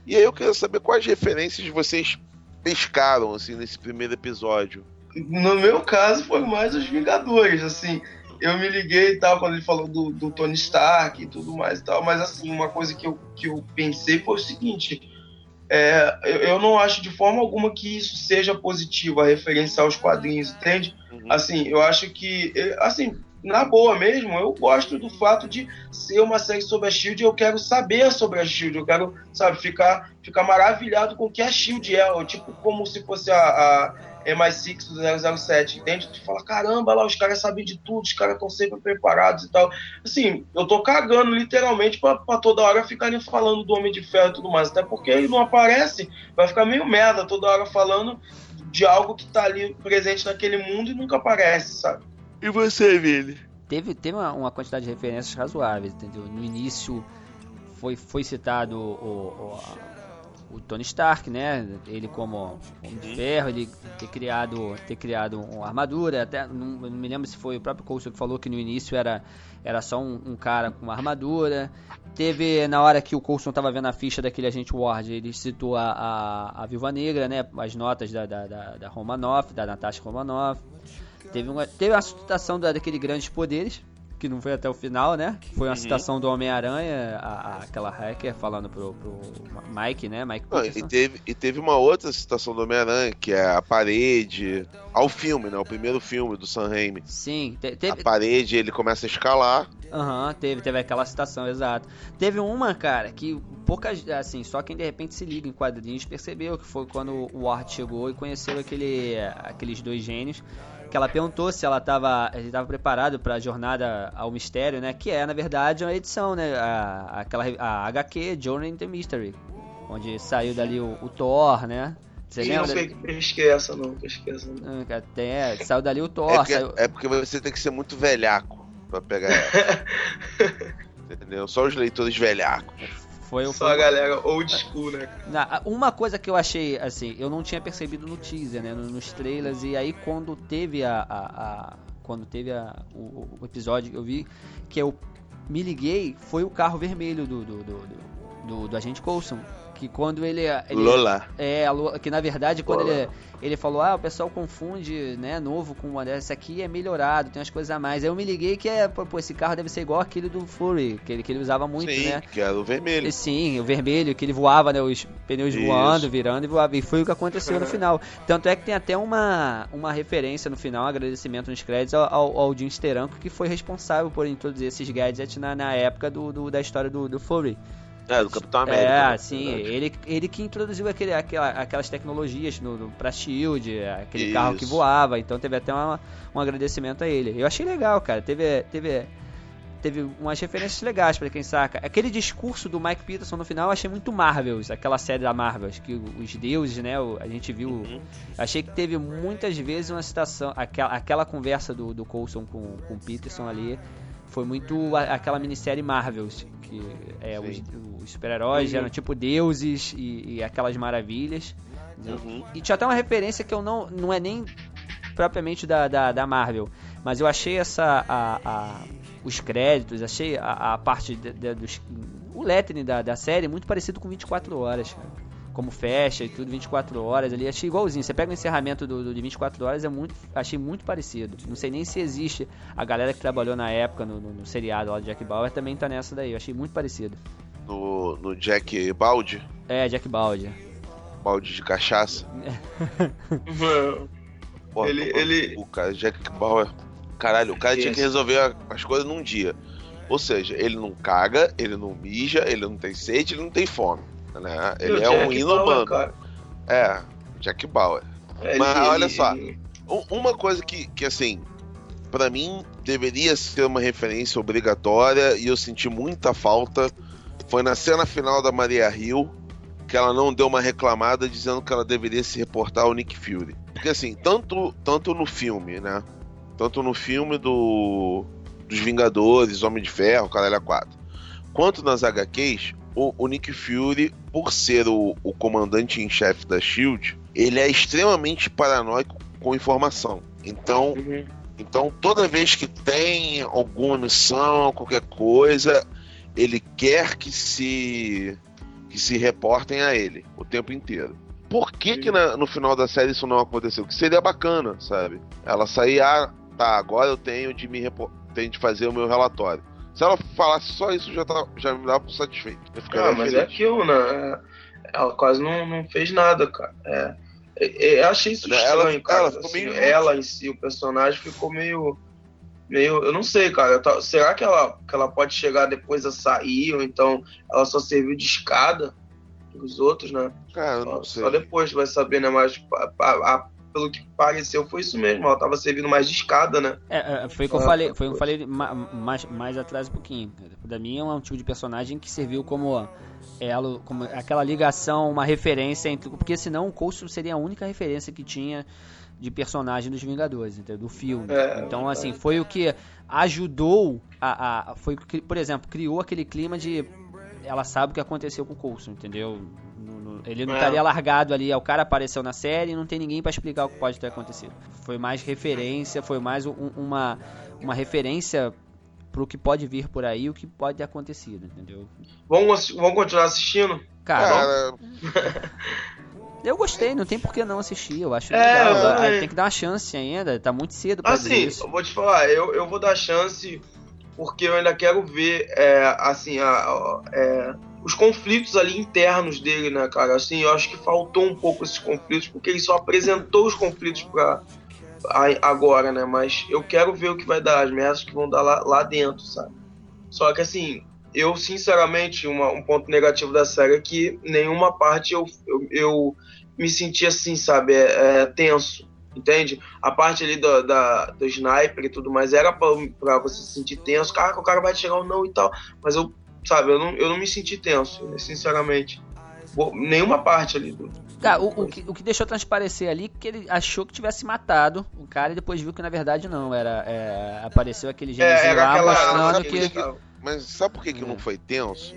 Speaker 2: E aí eu queria saber quais referências vocês pescaram, assim, nesse primeiro episódio.
Speaker 1: No meu caso, foi mais os Vingadores, assim. Eu me liguei e tal, quando ele falou do, do Tony Stark e tudo mais e tal, mas assim, uma coisa que eu, que eu pensei foi o seguinte: é, eu, não acho de forma alguma que isso seja positivo, a referenciar os quadrinhos, entende?
Speaker 2: Uhum.
Speaker 1: Assim, eu acho que, assim, na boa mesmo, eu gosto do fato de ser uma série sobre a Shield. Eu quero saber sobre a Shield. Eu quero, sabe, ficar, ficar maravilhado com o que a Shield é. Tipo, como se fosse a, a MI6 do 007, entende? Tu fala, caramba, lá os caras sabem de tudo, os caras estão sempre preparados e tal. Assim, eu tô cagando literalmente pra, pra toda hora ficarem falando do Homem de Ferro e tudo mais. Até porque ele não aparece, vai ficar meio merda toda hora falando de algo que tá ali presente naquele mundo e nunca aparece, sabe?
Speaker 2: E você, Vini?
Speaker 3: teve, teve uma, uma quantidade de referências razoáveis, entendeu? No início foi, foi citado o, o, o Tony Stark, né? Ele como Homem de Ferro, ele ter criado, ter criado uma armadura. Até não, não me lembro se foi o próprio Coulson que falou que no início era, era só um, um cara com uma armadura. Teve na hora que o Coulson estava vendo a ficha daquele agente Ward, ele citou a, a, a Viúva Negra, né? As notas da, da, da, da Romanoff, da Natasha Romanoff. Teve uma, teve a citação da, daquele Grandes Poderes, que não foi até o final, né? Foi uma citação do Homem-Aranha, a- a- aquela hacker falando pro, pro Mike, né? Mike
Speaker 2: Não, e, teve, e teve uma outra citação do Homem-Aranha, que é a parede. Ao filme, né? O primeiro filme do Sam Raimi.
Speaker 3: Sim, te-
Speaker 2: A
Speaker 3: teve,
Speaker 2: parede, ele começa a escalar.
Speaker 3: Aham, teve, teve aquela citação, exato. Teve uma, cara, que poucas, assim, só quem de repente se liga em quadrinhos percebeu que foi quando o Ward chegou e conheceu aquele, aqueles dois gênios. Que ela perguntou se ela tava, ele estava preparado para a jornada ao mistério, né? Que é, na verdade, uma edição, né? A, aquela, a HQ Journey into Mystery, onde saiu dali o, o Thor, né? Você
Speaker 1: Ih, não
Speaker 3: lembra?
Speaker 1: não, pesquei essa não.
Speaker 3: Ah, Até, saiu dali o Thor,
Speaker 2: É porque,
Speaker 3: saiu...
Speaker 2: é porque você tem que ser muito velhaco pra pegar ela. <laughs> Entendeu? Só os leitores velhacos.
Speaker 3: Foi o
Speaker 1: Só a galera old school, né?
Speaker 3: uma coisa que eu achei, assim, eu não tinha percebido no teaser, né, no- nos trailers, e aí quando teve a, a- a- quando teve a- o, o episódio, eu vi que o me liguei foi o carro vermelho do, do, do, do, do, do agente Coulson. Que quando ele. ele
Speaker 2: Lola.
Speaker 3: É, que na verdade, quando ele, ele falou, ah, o pessoal confunde, né, novo com uma dessa aqui é melhorado, tem umas coisas a mais. Aí eu me liguei que é, pô, pô, esse carro deve ser igual aquele do Fury, que ele, que ele usava muito,
Speaker 2: Sim,
Speaker 3: né?
Speaker 2: que era o vermelho.
Speaker 3: E sim, o vermelho, que ele voava, né? Os pneus
Speaker 2: Isso.
Speaker 3: voando, virando e voava. E foi o que aconteceu no <laughs> final. Tanto é que tem até uma, uma referência no final, um agradecimento nos créditos ao, ao, ao Jim Steranko, que foi responsável por introduzir esses gadgets na, na época do, do- da história do, do Fury.
Speaker 2: É, do Capitão América.
Speaker 3: É,
Speaker 2: né?
Speaker 3: sim, ele, ele que introduziu aquele, aquela, aquelas tecnologias no, no, pra Shield, aquele carro que
Speaker 2: Isso.
Speaker 3: voava, então teve até uma- um agradecimento a ele. Eu achei legal, cara, teve, teve, teve umas referências legais pra quem saca. Aquele discurso do Mike Peterson no final eu achei muito Marvels, aquela série da Marvels, que os deuses, né, a gente viu...
Speaker 2: Uhum.
Speaker 3: Achei que teve muitas vezes uma citação, aquela, aquela conversa do, do Coulson com, com o Peterson ali, foi muito a- aquela minissérie Marvels, que é, os, os super-heróis eram tipo deuses e, e aquelas maravilhas.
Speaker 2: Uhum.
Speaker 3: E tinha até uma referência que eu não, não é nem propriamente da, da, da Marvel, mas eu achei essa a, a- os créditos, achei a, a parte de- de- dos o lettering da, da série muito parecido com 24 horas, cara. Como fecha e tudo 24 horas ali, achei igualzinho. Você pega o encerramento do, do de 24 horas, é muito, achei muito parecido. Não sei nem se existe a galera que trabalhou na época no, no- no seriado lá do Jack Bauer também tá nessa daí. Eu achei muito parecido.
Speaker 2: No, no Jack Balde,
Speaker 3: É, Jack Bauer.
Speaker 2: balde de cachaça. <laughs> Porra,
Speaker 1: Ele-
Speaker 2: tomando
Speaker 1: ele-
Speaker 2: O cara, Jack Bauer. Caralho, o cara tinha que resolver as coisas num dia. Ou seja, ele não caga, ele não mija, ele não tem sede, ele não tem fome. Né? Ele é um inumano.
Speaker 1: Bauer,
Speaker 2: É, Jack Bauer.
Speaker 1: ele-
Speaker 2: Mas
Speaker 1: ele-
Speaker 2: olha só.
Speaker 1: ele-
Speaker 2: Um- Uma coisa que, que assim, pra mim deveria ser uma referência obrigatória e eu senti muita falta foi na cena final da Maria Hill que ela não deu uma reclamada dizendo que ela deveria se reportar ao Nick Fury. Porque assim, tanto, tanto no filme, né? Tanto no filme do dos Vingadores, Homem de Ferro, Caralho 4, quanto nas HQs, o, o Nick Fury, por ser o, o comandante em chefe da SHIELD, ele é extremamente paranoico com informação. Então,
Speaker 1: Uhum.
Speaker 2: então toda vez que tem alguma missão, qualquer coisa, ele quer que se que se reportem a ele o tempo inteiro. Por que, que na- no final da série isso não aconteceu? Que seria bacana, sabe? Ela sair, ah, tá, agora eu tenho de me tenho de fazer o meu relatório. Se ela falasse só isso, já, tá, já me dava por satisfeito. Eu
Speaker 1: Ah, mas é
Speaker 2: feliz.
Speaker 1: aquilo, né? Ela quase não, não fez nada, cara. É, é, é, eu achei isso
Speaker 2: Ela-
Speaker 1: estranho, cara.
Speaker 2: ela
Speaker 1: assim,
Speaker 2: meio
Speaker 1: ela em si, o personagem, ficou meio. meio eu não sei, cara. Será que ela, que ela pode chegar depois a sair? Ou então ela só serviu de escada os outros, né?
Speaker 2: Cara,
Speaker 1: Só, só depois vai saber, né? Mas a- a- a- pelo que pareceu, foi isso mesmo. Ela tava servindo mais de escada, né?
Speaker 3: É, é, foi o que eu
Speaker 1: Ah,
Speaker 3: falei, foi o que eu falei ma- mais, mais atrás um pouquinho. Pra mim é um tipo de personagem que serviu como ela, como aquela ligação, uma referência entre. Porque senão o Coulson seria a única referência que tinha de personagem dos Vingadores, entendeu? do filme.
Speaker 1: É,
Speaker 3: então, assim, foi o que ajudou a, a. Foi, por exemplo, criou aquele clima de. Ela sabe o que aconteceu com o Coulson, entendeu? No- no- ele não
Speaker 1: É.
Speaker 3: estaria largado ali. O cara apareceu na série e não tem ninguém pra explicar o que pode ter acontecido. Foi mais referência, foi mais um- uma, uma referência pro que pode vir por aí, o que pode ter acontecido, entendeu?
Speaker 1: Vamos, vamos continuar assistindo?
Speaker 3: Cara, eu gostei, não tem por que não assistir, eu acho
Speaker 1: É,
Speaker 3: legal.
Speaker 1: eu.
Speaker 3: Tem que dar uma chance ainda, tá muito cedo pra dizer
Speaker 1: Assim,
Speaker 3: isso.
Speaker 1: eu vou te falar, eu, eu vou dar chance porque eu ainda quero ver, é, assim, a- a- é, os conflitos ali internos dele, né, cara? Assim, eu acho que faltou um pouco esses conflitos, porque ele só apresentou os conflitos pra a- agora, né? Mas eu quero ver o que vai dar, as merdas que vão dar lá, lá dentro, sabe? Só que, assim, eu, sinceramente, uma- um ponto negativo da série é que nenhuma parte eu, eu, eu me senti assim, sabe? É, é, tenso, entende? A parte ali do, da, do sniper e tudo mais era pra, pra você se sentir tenso. Cara, o cara vai chegar ou não e tal. Mas eu, sabe, eu não, eu não me senti tenso, sinceramente. Nenhuma parte ali do.
Speaker 3: Cara, o, o que, o que deixou transparecer ali é que ele achou que tivesse matado o cara e depois viu que na verdade não. Era, é, apareceu aquele genezinho
Speaker 1: É,
Speaker 3: lá mostrando
Speaker 1: aquele-
Speaker 3: que.
Speaker 2: mas sabe por que, que
Speaker 3: É.
Speaker 2: não foi tenso?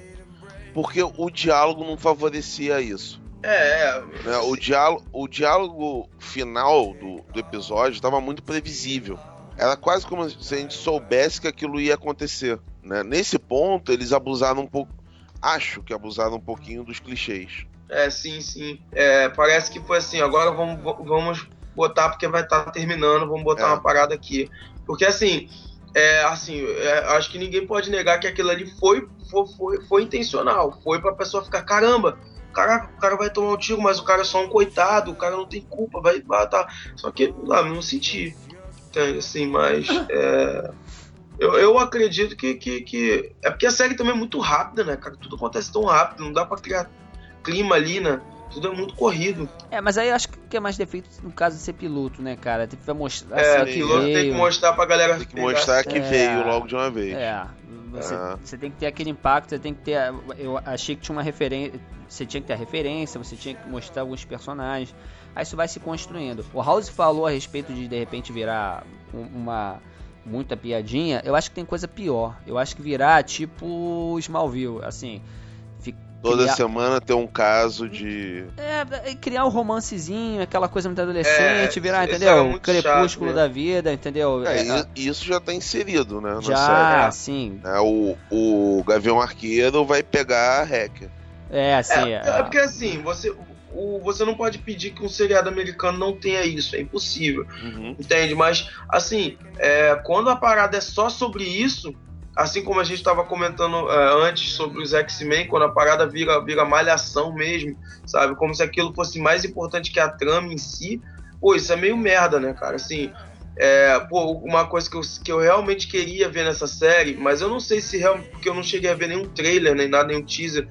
Speaker 2: Porque o diálogo não favorecia isso.
Speaker 1: É, é.
Speaker 2: né? O, diálogo, o diálogo final do, do episódio estava muito previsível. era quase como se a gente soubesse que aquilo ia acontecer. Né? Nesse ponto, eles abusaram um pouco. Acho que abusaram um pouquinho dos clichês.
Speaker 1: É, sim, sim. É, parece que foi assim, agora vamos, vamos botar porque vai estar tá terminando, vamos botar
Speaker 2: É.
Speaker 1: uma parada aqui. Porque assim, é, assim, é, acho que ninguém pode negar que aquilo ali foi, foi, foi, foi intencional. Foi pra pessoa ficar, caramba, caraca, o cara vai tomar um tiro, mas o cara é só um coitado, o cara não tem culpa, vai matar. Só que, lá, não senti. Entende? Assim, mas. <laughs> é, eu, eu acredito que, que, que. É porque a série também é muito rápida, né, cara? Tudo acontece tão rápido, não dá pra criar clima ali, né? Tudo é muito corrido.
Speaker 3: É, mas aí eu acho que é mais defeito no caso de ser piloto, né, cara? Tem que mostrar
Speaker 1: É,
Speaker 3: assim, que
Speaker 1: piloto tem que
Speaker 3: veio.
Speaker 1: mostrar pra galera
Speaker 2: Tem que
Speaker 1: pegar
Speaker 2: mostrar que
Speaker 3: É.
Speaker 2: veio logo de uma vez.
Speaker 3: É, você,
Speaker 2: Ah.
Speaker 3: você tem que ter aquele impacto, você tem que ter. a- Eu achei que tinha uma referência. Você tinha que ter a referência, você tinha que mostrar alguns personagens. Aí isso vai se construindo. O House falou a respeito de de repente virar um- uma. Muita piadinha, eu acho que tem coisa pior. Eu acho que virar tipo Smallville, assim.
Speaker 2: Toda
Speaker 3: criar-
Speaker 2: semana tem um caso de.
Speaker 3: É, é, criar um romancezinho, aquela coisa muito adolescente,
Speaker 1: É,
Speaker 3: virar,
Speaker 1: isso
Speaker 3: entendeu? o crepúsculo
Speaker 1: chato,
Speaker 3: da vida, entendeu?
Speaker 2: É,
Speaker 3: É,
Speaker 2: isso já tá inserido, né? Na
Speaker 3: já,
Speaker 2: série.
Speaker 3: sim.
Speaker 2: É, o, o Gavião Arqueiro vai pegar a hacker.
Speaker 3: É, assim.
Speaker 1: É, é porque assim, você, o, você não pode pedir que um seriado americano não tenha isso, é impossível,
Speaker 2: Uhum.
Speaker 1: entende? Mas, assim, é, quando a parada é só sobre isso, assim como a gente estava comentando é, antes sobre os X-Men, quando a parada vira, vira malhação mesmo, sabe? Como se aquilo fosse mais importante que a trama em si, pô, isso é meio merda, né, cara? Assim, é, pô, uma coisa que eu, que eu realmente queria ver nessa série, mas eu não sei se realmente, porque eu não cheguei a ver nenhum trailer, nem nada, nenhum teaser,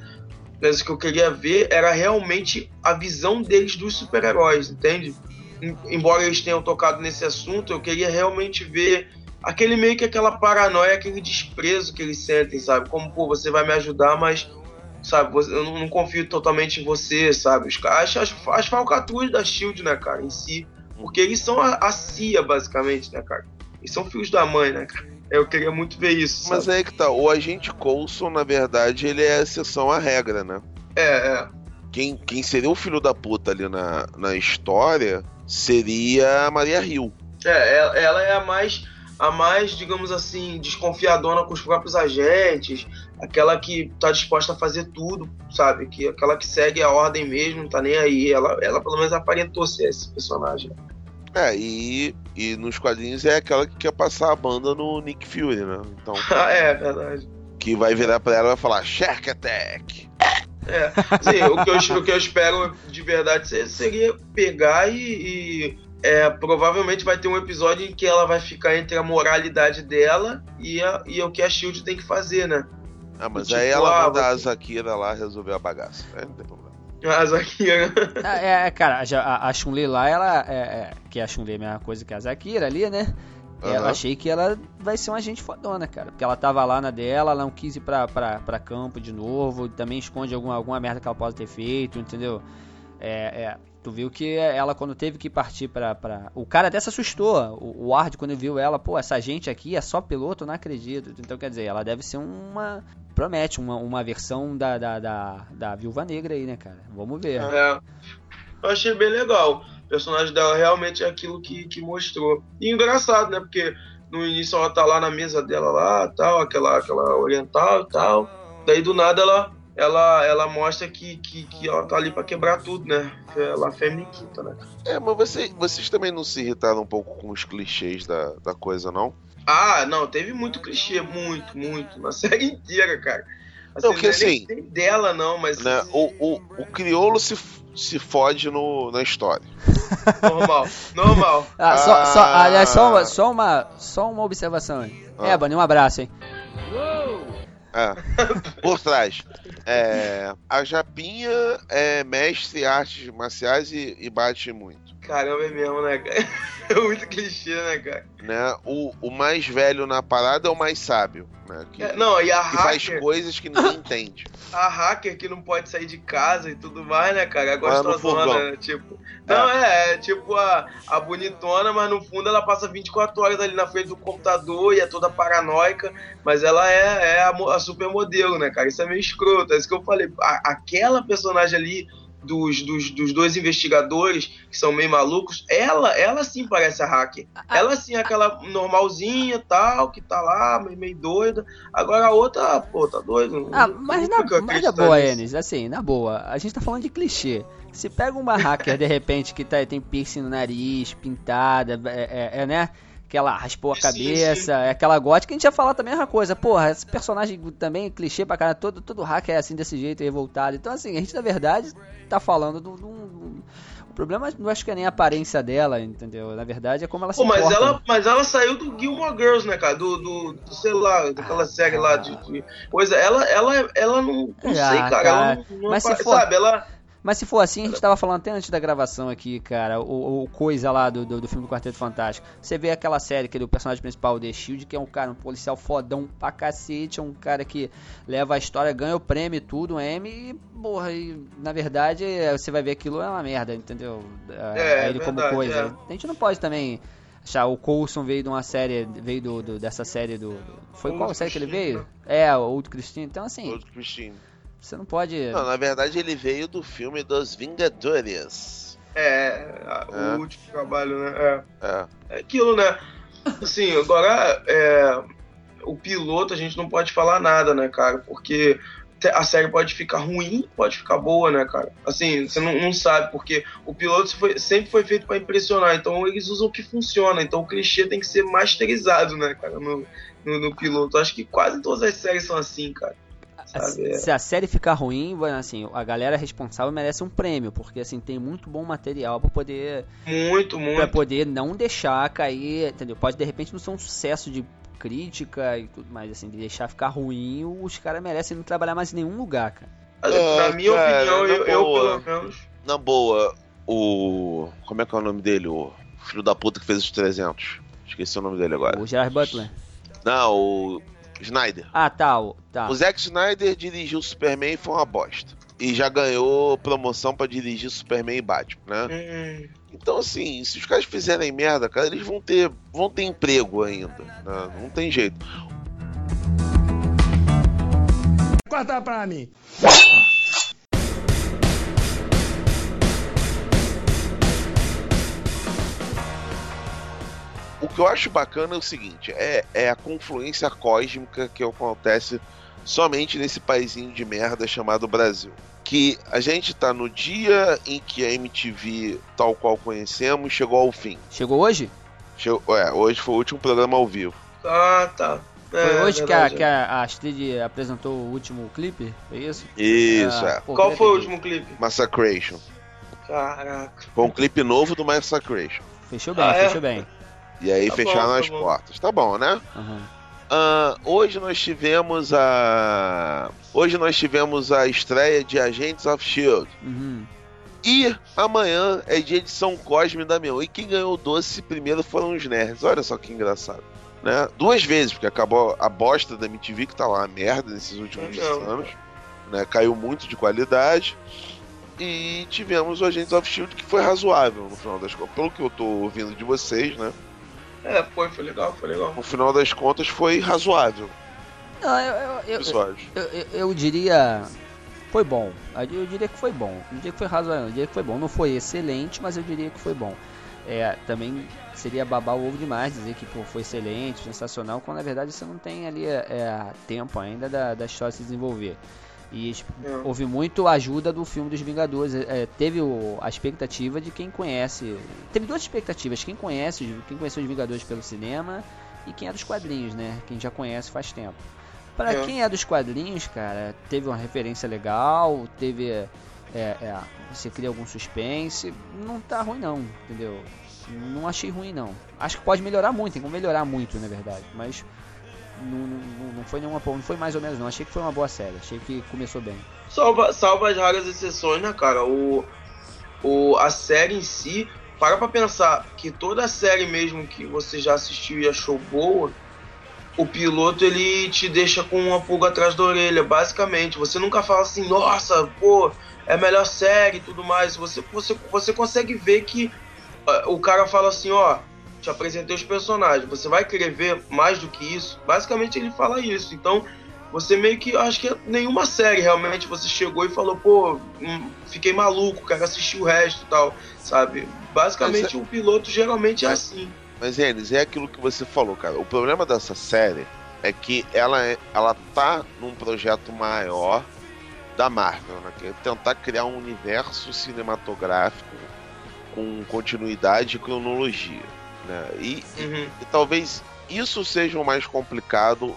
Speaker 1: mas o que eu queria ver era realmente a visão deles dos super-heróis, entende? Em- Embora eles tenham tocado nesse assunto, eu queria realmente ver aquele meio que aquela paranoia, aquele desprezo que eles sentem, sabe? Como, pô, você vai me ajudar, mas, sabe, eu não, confio totalmente em você, sabe? Os, ca- as, as, as falcatruas da SHIELD, né, cara, em si. Porque eles são a, a CIA, basicamente, né, cara? Eles são filhos da mãe, né, cara? Eu queria muito ver isso,
Speaker 2: Mas
Speaker 1: sabe?
Speaker 2: aí que tá, o agente Coulson, na verdade, ele é a exceção à regra, né?
Speaker 1: É, é.
Speaker 2: Quem, quem seria o filho da puta ali na, na história seria a Maria Hill.
Speaker 1: É, ela, ela é a mais, a mais, digamos assim, desconfiadona com os próprios agentes, aquela que tá disposta a fazer tudo, sabe? Que aquela que segue a ordem mesmo, não tá nem aí. Ela, ela pelo menos aparentou ser esse personagem.
Speaker 2: É, e, e nos quadrinhos é aquela que quer passar a banda no Nick Fury, né? Então, <laughs>
Speaker 1: Ah, é, verdade.
Speaker 2: que vai virar pra ela e vai falar Shark Attack.
Speaker 1: É, sim, o que, eu, o que eu espero de verdade se- seria pegar e, e, é, provavelmente vai ter um episódio em que ela vai ficar entre a moralidade dela e, a, e o que a Shield tem que fazer, né?
Speaker 2: Ah, mas
Speaker 1: Tipo,
Speaker 2: aí ela
Speaker 1: ah,
Speaker 2: manda a Zakira lá resolver a bagaça. Aí não tem problema.
Speaker 1: A Zakira. <laughs>
Speaker 3: Ah, É, é, cara, a, a Chun-Li lá, ela é, é- Que a Chun-Li é a mesma coisa que a Zakira ali, né? Eu
Speaker 2: Aham.
Speaker 3: achei que ela vai ser uma agente fodona, cara. Porque ela tava lá na dela, ela não quis ir pra, pra, pra campo de novo. Também esconde alguma, alguma merda que ela possa ter feito, entendeu? É, é, tu viu que ela, quando teve que partir pra. pra... O cara até se assustou. O, o Ward, quando viu ela, pô, essa gente aqui é só piloto, não acredito. Então, quer dizer, ela deve ser uma. Promete, uma, uma versão da, da, da, da Viúva Negra aí, né, cara? Vamos ver.
Speaker 1: É. Eu achei bem legal. O personagem dela realmente é aquilo que, que mostrou. E engraçado, né? Porque no início ela tá lá na mesa dela lá, tal, aquela, aquela oriental e tal. Daí do nada ela, ela, ela mostra que, que, que ela tá ali pra quebrar tudo, né? Ela é Nikita, né?
Speaker 2: É, mas você- vocês também não se irritaram um pouco com os clichês da, da coisa, não?
Speaker 1: Ah, não, teve muito clichê, muito, muito. Na <laughs> série inteira, cara.
Speaker 2: Não, que
Speaker 1: é
Speaker 2: assim-
Speaker 1: nem dela, não, mas
Speaker 2: Né? O, o, o crioulo se, se fode no, na história.
Speaker 1: normal, normal. <laughs>
Speaker 3: Ah, só, só,
Speaker 2: Ah.
Speaker 3: aliás, só, uma, só, uma, só uma observação aí.
Speaker 2: Ah.
Speaker 3: É, Ebony, um abraço, hein?
Speaker 2: É. Por trás. É, a Japinha é mestre em artes marciais e, e bate muito.
Speaker 1: Caramba, é mesmo, né, cara? <laughs> É muito clichê, né, cara?
Speaker 2: Né? O, o mais velho na parada é o mais sábio. Né? Que,
Speaker 1: É, não, e a
Speaker 2: que faz
Speaker 1: hacker,
Speaker 2: coisas que ninguém <laughs> entende.
Speaker 1: a hacker que não pode sair de casa e tudo mais, né, cara? É
Speaker 2: no
Speaker 1: gostosona, né? Tipo. Não, é, é tipo a, a bonitona, mas no fundo ela passa 24 horas ali na frente do computador e é toda paranoica, mas ela é, é a, a supermodelo, né, cara? Isso é meio escroto, é isso que eu falei. A- aquela personagem ali dos, dos, dos dois investigadores, que são meio malucos, ela, ela sim parece a hacker. Ela sim é aquela normalzinha tal, que tá lá, meio, meio doida. Agora a outra, pô, tá doido.
Speaker 3: Ah, mas na, mas na boa, Enes, assim, na boa, a gente tá falando de clichê. Se pega uma hacker, de repente, que tá, tem piercing no nariz, pintada, é, é, é né? Que ela raspou a cabeça, sim, sim. é aquela gótica, a gente ia falar também a mesma coisa. Porra, esse personagem também clichê pra cara, todo, todo hacker é assim desse jeito, revoltado. Então, assim, a gente na verdade tá falando do. do, do o problema não acho que é nem a aparência dela, entendeu? Na verdade é como ela se
Speaker 1: Pô, mas
Speaker 3: porta.
Speaker 1: ela, mas ela saiu do Gilmore Girls, né, cara? Do, do, do sei lá, daquela ah, série lá de, de, Pois é, ela, ela, ela não. Não ah, sei, cara. cara. Ela não, não
Speaker 3: mas se for, sabe, ela mas se for assim, a gente tava falando até antes da gravação aqui, cara, o, o coisa lá do, do, do, filme do Quarteto Fantástico. Você vê aquela série que é do personagem principal, The Shield, que é um cara, um policial fodão pra cacete, é um cara que leva a história, ganha o prêmio e tudo, um M, e, porra, e, na verdade, você vai ver aquilo é uma merda, entendeu?
Speaker 1: É, é
Speaker 3: ele
Speaker 1: verdade,
Speaker 3: como coisa.
Speaker 1: É.
Speaker 3: A gente não pode também achar o Coulson veio de uma série, veio do, do dessa série do. Foi Old qual série que ele veio? É, o Old Christine. Então assim.
Speaker 2: Old Christine.
Speaker 3: Você não pode.
Speaker 2: Não, na verdade ele veio do filme dos Vingadores.
Speaker 1: É, o é. último trabalho, né? É.
Speaker 2: é.
Speaker 1: é aquilo, né? Assim, agora é, o piloto a gente não pode falar nada, né, cara? Porque a série pode ficar ruim, pode ficar boa, né, cara? Assim, você não, não sabe, porque o piloto foi, sempre foi feito para impressionar, então eles usam o que funciona, então o clichê tem que ser masterizado, né, cara, no, no, no piloto. Acho que quase todas as séries são assim, cara.
Speaker 3: Sabe? Se a série ficar ruim, assim, a galera responsável merece um prêmio, porque assim tem muito bom material para poder
Speaker 1: muito, muito
Speaker 3: para poder não deixar cair, entendeu? Pode de repente não ser um sucesso de crítica e tudo mais assim, de deixar ficar ruim, os caras merecem não trabalhar mais em nenhum lugar, cara.
Speaker 1: É, na minha cara, opinião, eu, eu, pelo menos
Speaker 2: na boa, o como é que é o nome dele, o filho da puta que fez os 300? Esqueci o nome dele agora.
Speaker 3: O Gerard Butler.
Speaker 2: Não, o Snyder.
Speaker 3: Ah, tá. O, tá.
Speaker 2: o Zack Snyder dirigiu o Superman e foi uma bosta. E já ganhou promoção para dirigir Superman e Batman, né?
Speaker 1: Hum.
Speaker 2: Então, assim, se os caras fizerem merda, cara, eles vão ter, vão ter emprego ainda. Né? Não tem jeito.
Speaker 8: Corta pra mim.
Speaker 2: O que eu acho bacana é o seguinte: é, é a confluência cósmica que acontece somente nesse paizinho de merda chamado Brasil. Que a gente tá no dia em que a MTV, tal qual conhecemos, chegou ao fim.
Speaker 3: Chegou hoje?
Speaker 2: Chegou, é, hoje foi o último programa ao vivo.
Speaker 1: Ah, tá.
Speaker 3: É, foi hoje que a, que a Astrid apresentou o último clipe? Foi isso?
Speaker 2: Isso,
Speaker 1: ah,
Speaker 2: é.
Speaker 1: Pô, Qual foi o último clipe?
Speaker 2: Massacration.
Speaker 1: Caraca.
Speaker 2: Foi um clipe novo do Massacration.
Speaker 3: Fechou bem, ah, fechou é? bem.
Speaker 2: E aí tá fecharam bom, tá as bom. portas. Tá bom, né?
Speaker 3: Uhum.
Speaker 2: Uh, hoje nós tivemos a. Hoje nós tivemos a estreia de Agents of Shield.
Speaker 3: Uhum.
Speaker 2: E amanhã é dia de São Cosme e Damião. E quem ganhou o doce primeiro foram os nerds. Olha só que engraçado. Né? Duas vezes, porque acabou a bosta da MTV, que tá lá uma merda nesses últimos anos. Né? Caiu muito de qualidade. E tivemos o Agents of Shield, que foi razoável no final das contas. Pelo que eu tô ouvindo de vocês, né?
Speaker 1: É, foi, foi legal, foi legal.
Speaker 2: No final das contas foi razoável.
Speaker 3: Não, eu, eu, eu, eu, eu, diria. Foi bom. Eu diria que foi bom. Eu diria que foi razoável. Eu diria que foi bom. Não foi excelente, mas eu diria que foi bom. É, também seria babar o ovo demais dizer que pô, foi excelente, sensacional, quando na verdade você não tem ali é tempo ainda da, da história se desenvolver. E é. houve muito ajuda do filme dos Vingadores. É, teve o, a expectativa de quem conhece. Teve duas expectativas: quem conhece, quem conheceu os Vingadores pelo cinema e quem é dos quadrinhos, né? Quem já conhece faz tempo. Para é. quem é dos quadrinhos, cara, teve uma referência legal, teve. É, é, você cria algum suspense. Não tá ruim, não, entendeu? Não achei ruim, não. Acho que pode melhorar muito, tem como melhorar muito, na verdade. Mas não, não, não foi nenhuma não foi mais ou menos não. Achei que foi uma boa série, achei que começou bem.
Speaker 1: Salva, salva as raras exceções, né, cara? O, o, a série em si, para pra pensar que toda a série mesmo que você já assistiu e achou boa, o piloto ele te deixa com uma pulga atrás da orelha, basicamente. Você nunca fala assim, nossa, pô, é a melhor série e tudo mais. Você, você, você consegue ver que uh, o cara fala assim, ó, te apresentei os personagens, você vai querer ver mais do que isso? Basicamente ele fala isso. Então, você meio que, acho que nenhuma série realmente você chegou e falou, pô, hum, fiquei maluco, quero assistir o resto e tal, sabe? Basicamente,
Speaker 2: Mas
Speaker 1: o piloto geralmente é
Speaker 2: Mas-
Speaker 1: assim.
Speaker 2: Mas, Enes, é aquilo que você falou, cara. O problema dessa série é que ela, é, ela tá num projeto maior da Marvel, né? Que é tentar criar um universo cinematográfico com continuidade e cronologia, né? E, e-
Speaker 1: Uhum.
Speaker 2: e talvez isso seja o mais complicado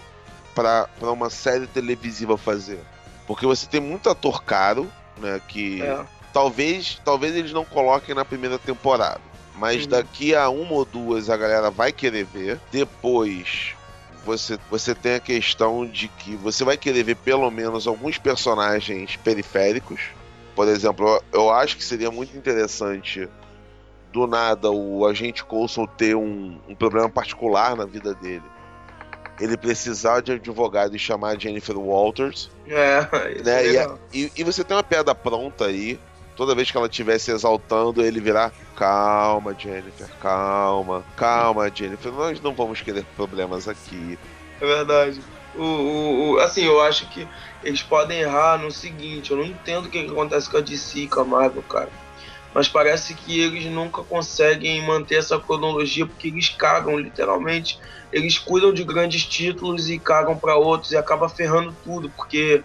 Speaker 2: para uma série televisiva fazer. Porque você tem muito ator caro, né? Que
Speaker 1: É.
Speaker 2: talvez, talvez eles não coloquem na primeira temporada. Mas
Speaker 1: Uhum.
Speaker 2: daqui a uma ou duas a galera vai querer ver. Depois você, você tem a questão de que você vai querer ver pelo menos alguns personagens periféricos. Por exemplo, eu, eu acho que seria muito interessante do nada o agente Coulson ter um, um problema particular na vida dele. Ele precisar de advogado e chamar a Jennifer Walters
Speaker 1: É, <laughs> isso
Speaker 2: né?
Speaker 1: é
Speaker 2: E, e- e você tem uma piada pronta aí. Toda vez que ela estiver se exaltando, ele virar calma, Jennifer, calma, calma, Jennifer. Nós não vamos querer problemas aqui.
Speaker 1: É verdade. O, o, o- assim, eu acho que eles podem errar no seguinte, eu não entendo o que, que acontece com a DC e com a Marvel, cara. Mas parece que eles nunca conseguem manter essa cronologia porque eles cagam, literalmente. Eles cuidam de grandes títulos e cagam pra outros e acaba ferrando tudo, porque.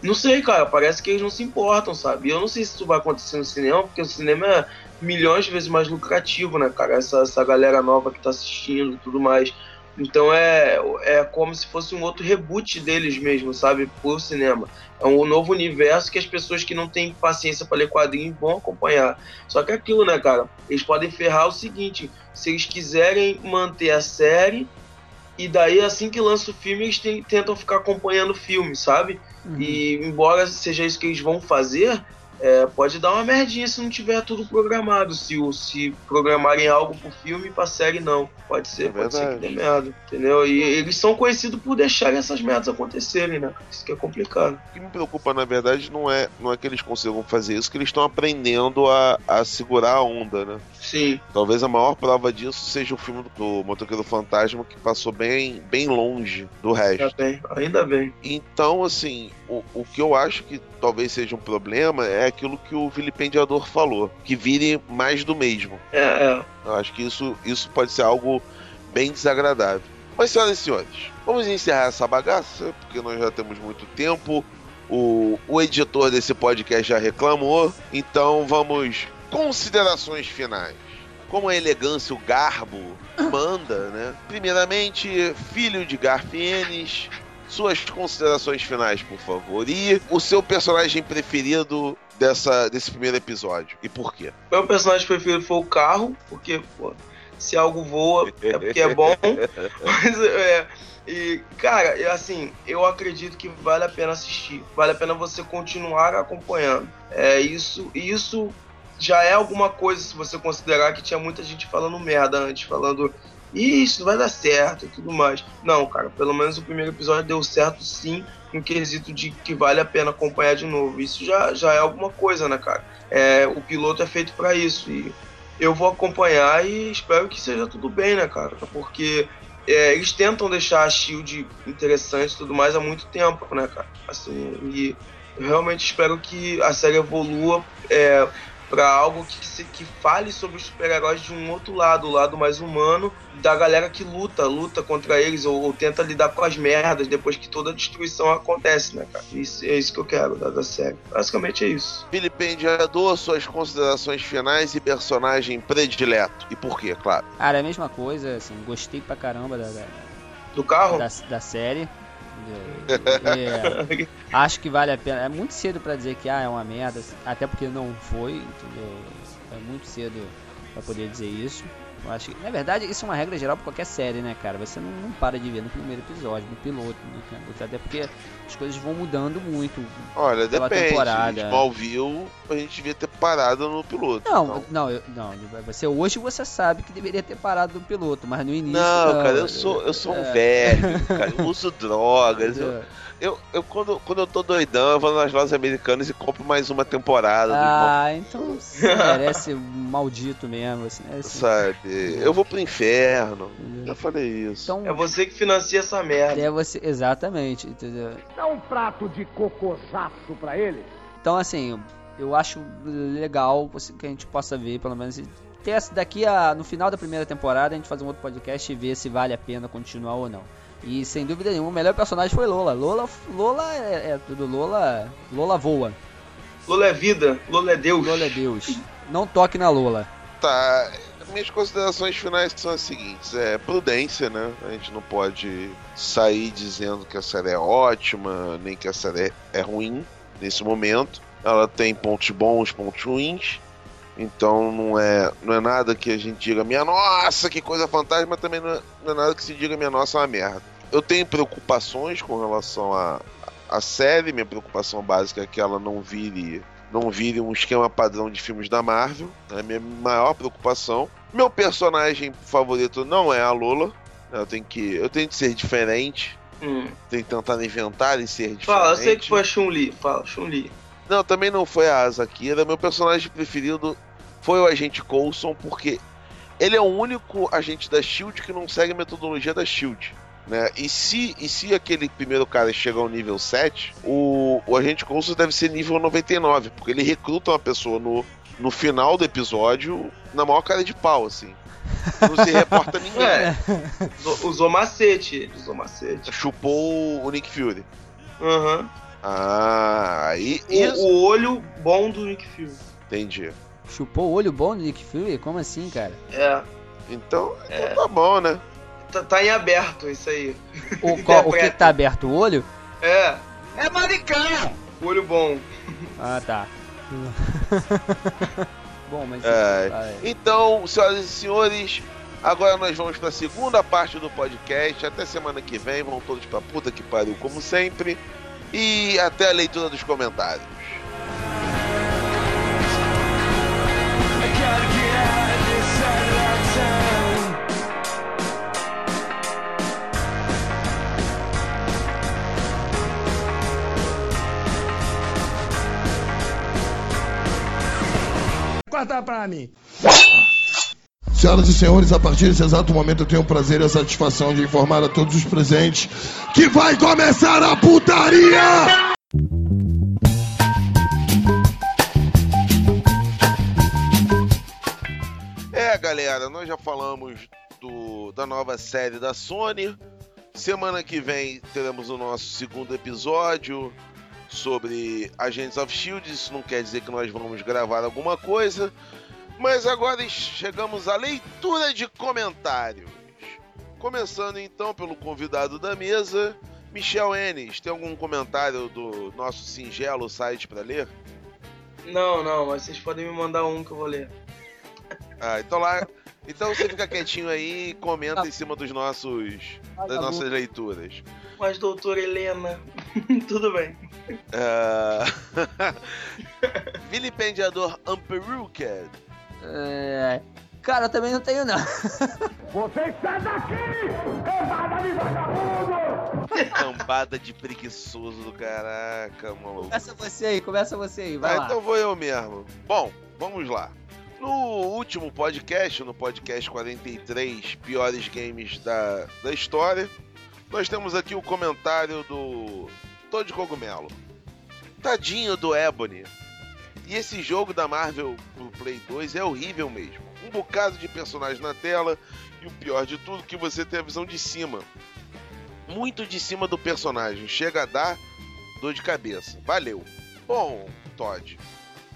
Speaker 1: Não sei, cara, parece que eles não se importam, sabe? Eu não sei se isso vai acontecer no cinema, porque o cinema é milhões de vezes mais lucrativo, né, cara? Essa, essa galera nova que tá assistindo e tudo mais. Então é, é como se fosse um outro reboot deles mesmo, sabe? Por cinema. É um novo universo que as pessoas que não têm paciência para ler quadrinhos vão acompanhar. Só que é aquilo, né, cara? Eles podem ferrar o seguinte: se eles quiserem manter a série, e daí assim que lança o filme, eles tentam ficar acompanhando o filme, sabe? E embora seja isso que eles vão fazer, é, pode dar uma merdinha se não tiver tudo programado. Se, se programarem algo pro filme e pra série não. Pode ser,
Speaker 2: É
Speaker 1: pode ser que dê merda. Entendeu? E eles são conhecidos por deixarem essas merdas acontecerem, né? Isso que é complicado.
Speaker 2: O que me preocupa, na verdade, não é, não é que eles consigam fazer isso, que eles estão aprendendo a, a segurar a onda, né?
Speaker 1: Sim.
Speaker 2: Talvez a maior prova disso seja o filme do Motoqueiro Fantasma, que passou bem, bem longe do resto.
Speaker 1: Ainda bem, ainda bem.
Speaker 2: Então, assim, o, o que eu acho que talvez seja um problema é aquilo que o vilipendiador falou, que vire mais do mesmo.
Speaker 1: É, é.
Speaker 2: Eu acho que isso, isso pode ser algo bem desagradável. Mas, senhoras e senhores, vamos encerrar essa bagaça, porque nós já temos muito tempo. O, o editor desse podcast já reclamou, então vamos. Considerações finais. Como a elegância, o garbo manda, né? Primeiramente, filho de Garfienes, suas considerações finais, por favor. E o seu personagem preferido dessa, desse primeiro episódio. E por quê?
Speaker 1: Meu personagem preferido foi o carro, porque, pô, se algo voa, é porque é bom. <laughs> Mas, é, e, cara, é assim, eu acredito que vale a pena assistir. Vale a pena você continuar acompanhando. É, isso, isso já é alguma coisa se você considerar que tinha muita gente falando merda antes, falando "Ih, isso vai dar certo e tudo mais. Não, cara, pelo menos o primeiro episódio deu certo sim, no quesito de que vale a pena acompanhar de novo. Isso já, já é alguma coisa, né, cara? É, o piloto é feito para isso e eu vou acompanhar e espero que seja tudo bem, né, cara? Porque é, eles tentam deixar a Shield interessante e tudo mais há muito tempo, né, cara? Assim, e eu realmente espero que a série evolua é, para algo que, se, que fale sobre os super-heróis de um outro lado, o lado mais humano, da galera que luta, luta contra eles ou, ou tenta lidar com as merdas depois que toda a destruição acontece, né, cara? Isso, é isso que eu quero da, da série. Basicamente é isso.
Speaker 2: Vilipendiador, suas considerações finais e personagem predileto. E por quê, claro.
Speaker 3: Cara, é a mesma coisa, assim, gostei pra caramba da, da,
Speaker 1: Do carro?
Speaker 3: da, da série. É, acho que vale a pena. É muito cedo pra dizer que ah, é uma merda, até porque não foi, entendeu? É muito cedo pra poder dizer isso. Eu acho que, na verdade, isso é uma regra geral pra qualquer série, né, cara? Você não, não para de ver no primeiro episódio, no piloto, né, cara? Até porque as coisas vão mudando muito.
Speaker 2: Olha,
Speaker 3: Pela
Speaker 2: depende.
Speaker 3: temporada.
Speaker 2: Smallville, a gente devia ter parado no piloto.
Speaker 3: Não,
Speaker 2: então.
Speaker 3: não, eu- não, você hoje você sabe que deveria ter parado no piloto, mas no início
Speaker 2: Não,
Speaker 3: não,
Speaker 2: cara, eu sou, eu sou um
Speaker 3: É.
Speaker 2: velho, cara. Eu <laughs> uso drogas. Eu? Eu, eu- quando, quando eu tô doidão, eu vou nas lojas americanas e compro mais uma temporada do
Speaker 3: Ah, então você merece maldito mesmo, assim, né? assim.
Speaker 2: sabe? Eu vou pro inferno. Já falei isso.
Speaker 3: Então,
Speaker 1: É você que financia essa merda.
Speaker 3: é você. Exatamente, entendeu?
Speaker 8: Dá um prato de cocosaço pra ele.
Speaker 3: Então, assim, eu acho legal que a gente possa ver, pelo menos, ter essa daqui a, no final da primeira temporada, a gente fazer um outro podcast e ver se vale a pena continuar ou não. E sem dúvida nenhuma, o melhor personagem foi Lola. Lola, Lola é, é tudo. Lola, Lola voa.
Speaker 1: Lola é vida, Lola é Deus.
Speaker 3: Lola é Deus. Não toque na Lola.
Speaker 2: Tá. Minhas considerações finais são as seguintes: é prudência, né? A gente não pode sair dizendo que a série é ótima, nem que a série é ruim nesse momento. Ela tem pontos bons, pontos ruins. Então não é, não é nada que a gente diga, minha nossa, que coisa fantástica, mas também não é, não é nada que se diga, minha nossa, é uma merda. Eu tenho preocupações com relação à a, série, minha preocupação básica é que ela não vire não vire um esquema padrão de filmes da Marvel. É a minha maior preocupação. Meu personagem favorito não é a Lola. Eu tenho que, eu tenho que ser diferente.
Speaker 1: Hum.
Speaker 2: Tenho que tentar inventar e ser diferente.
Speaker 1: Fala, eu sei que foi a Chun-Li. Fala, Chun-Li.
Speaker 2: Não, também não foi a Azakira. Meu personagem preferido foi o Agente Coulson, porque ele é o único agente da SHIELD que não segue a metodologia da SHIELD. Né? E, se, e se aquele primeiro cara chega ao nível 7, o, o Agente Coulson deve ser nível 99, porque ele recruta uma pessoa no, no final do episódio na maior cara de pau, assim. Não se reporta <laughs> ninguém.
Speaker 1: É. Usou- macete, ele usou macete.
Speaker 2: Chupou o Nick Fury.
Speaker 1: Aham.
Speaker 2: Ah, aí.
Speaker 1: O,
Speaker 2: Isso.
Speaker 1: o olho bom do Nick Fury.
Speaker 2: Entendi.
Speaker 3: Chupou o olho bom do Nick Fury? Como assim, cara?
Speaker 1: É.
Speaker 2: Então,
Speaker 1: É.
Speaker 2: então tá bom, né?
Speaker 1: Tá, tá em aberto isso aí.
Speaker 3: O, qual- o que tá aberto? O olho?
Speaker 1: É.
Speaker 8: É maricão!
Speaker 1: Olho bom.
Speaker 3: Ah, tá. <laughs> Bom, mas.
Speaker 2: É.
Speaker 3: vai.
Speaker 2: Então, senhoras e senhores, agora nós vamos para a segunda parte do podcast. Até semana que vem, vão todos pra puta que pariu, como sempre. E até a leitura dos comentários.
Speaker 8: Corta pra mim.
Speaker 9: Senhoras e senhores, a partir desse exato momento eu tenho o prazer e a satisfação de informar a todos os presentes que vai começar a putaria!
Speaker 2: É, galera, nós já falamos do, da nova série da Sony. Semana que vem teremos o nosso segundo episódio sobre Agents of Shield. Isso não quer dizer que nós vamos gravar alguma coisa, mas agora chegamos à leitura de comentários. Começando então pelo convidado da mesa, Michel Enes. Tem algum comentário do nosso singelo site para ler?
Speaker 1: Não, não, mas vocês podem me mandar um que eu vou ler.
Speaker 2: Ah, então lá. Então você fica quietinho aí e comenta em cima dos nossos. das nossas leituras.
Speaker 1: Mas, doutora Helena, <laughs> tudo bem.
Speaker 2: Ah, <laughs> Vilipendiador.
Speaker 3: É, Cara, eu também não tenho, não. <laughs>
Speaker 8: Você sai daqui! Levada de vagabundo!
Speaker 2: Cambada de preguiçoso do caraca, maluco.
Speaker 3: Começa você aí, começa você aí, vai
Speaker 2: Ah,
Speaker 3: lá.
Speaker 2: então vou eu mesmo. Bom, vamos lá. No último podcast, no podcast 43, piores games da, da história, nós temos aqui o comentário do Todd Cogumelo. Tadinho do Ebony. E esse jogo da Marvel pro Play 2 é horrível mesmo. Um bocado de personagens na tela e o pior de tudo que você tem a visão de cima. Muito de cima do personagem. Chega a dar dor de cabeça. Valeu. Bom, Todd,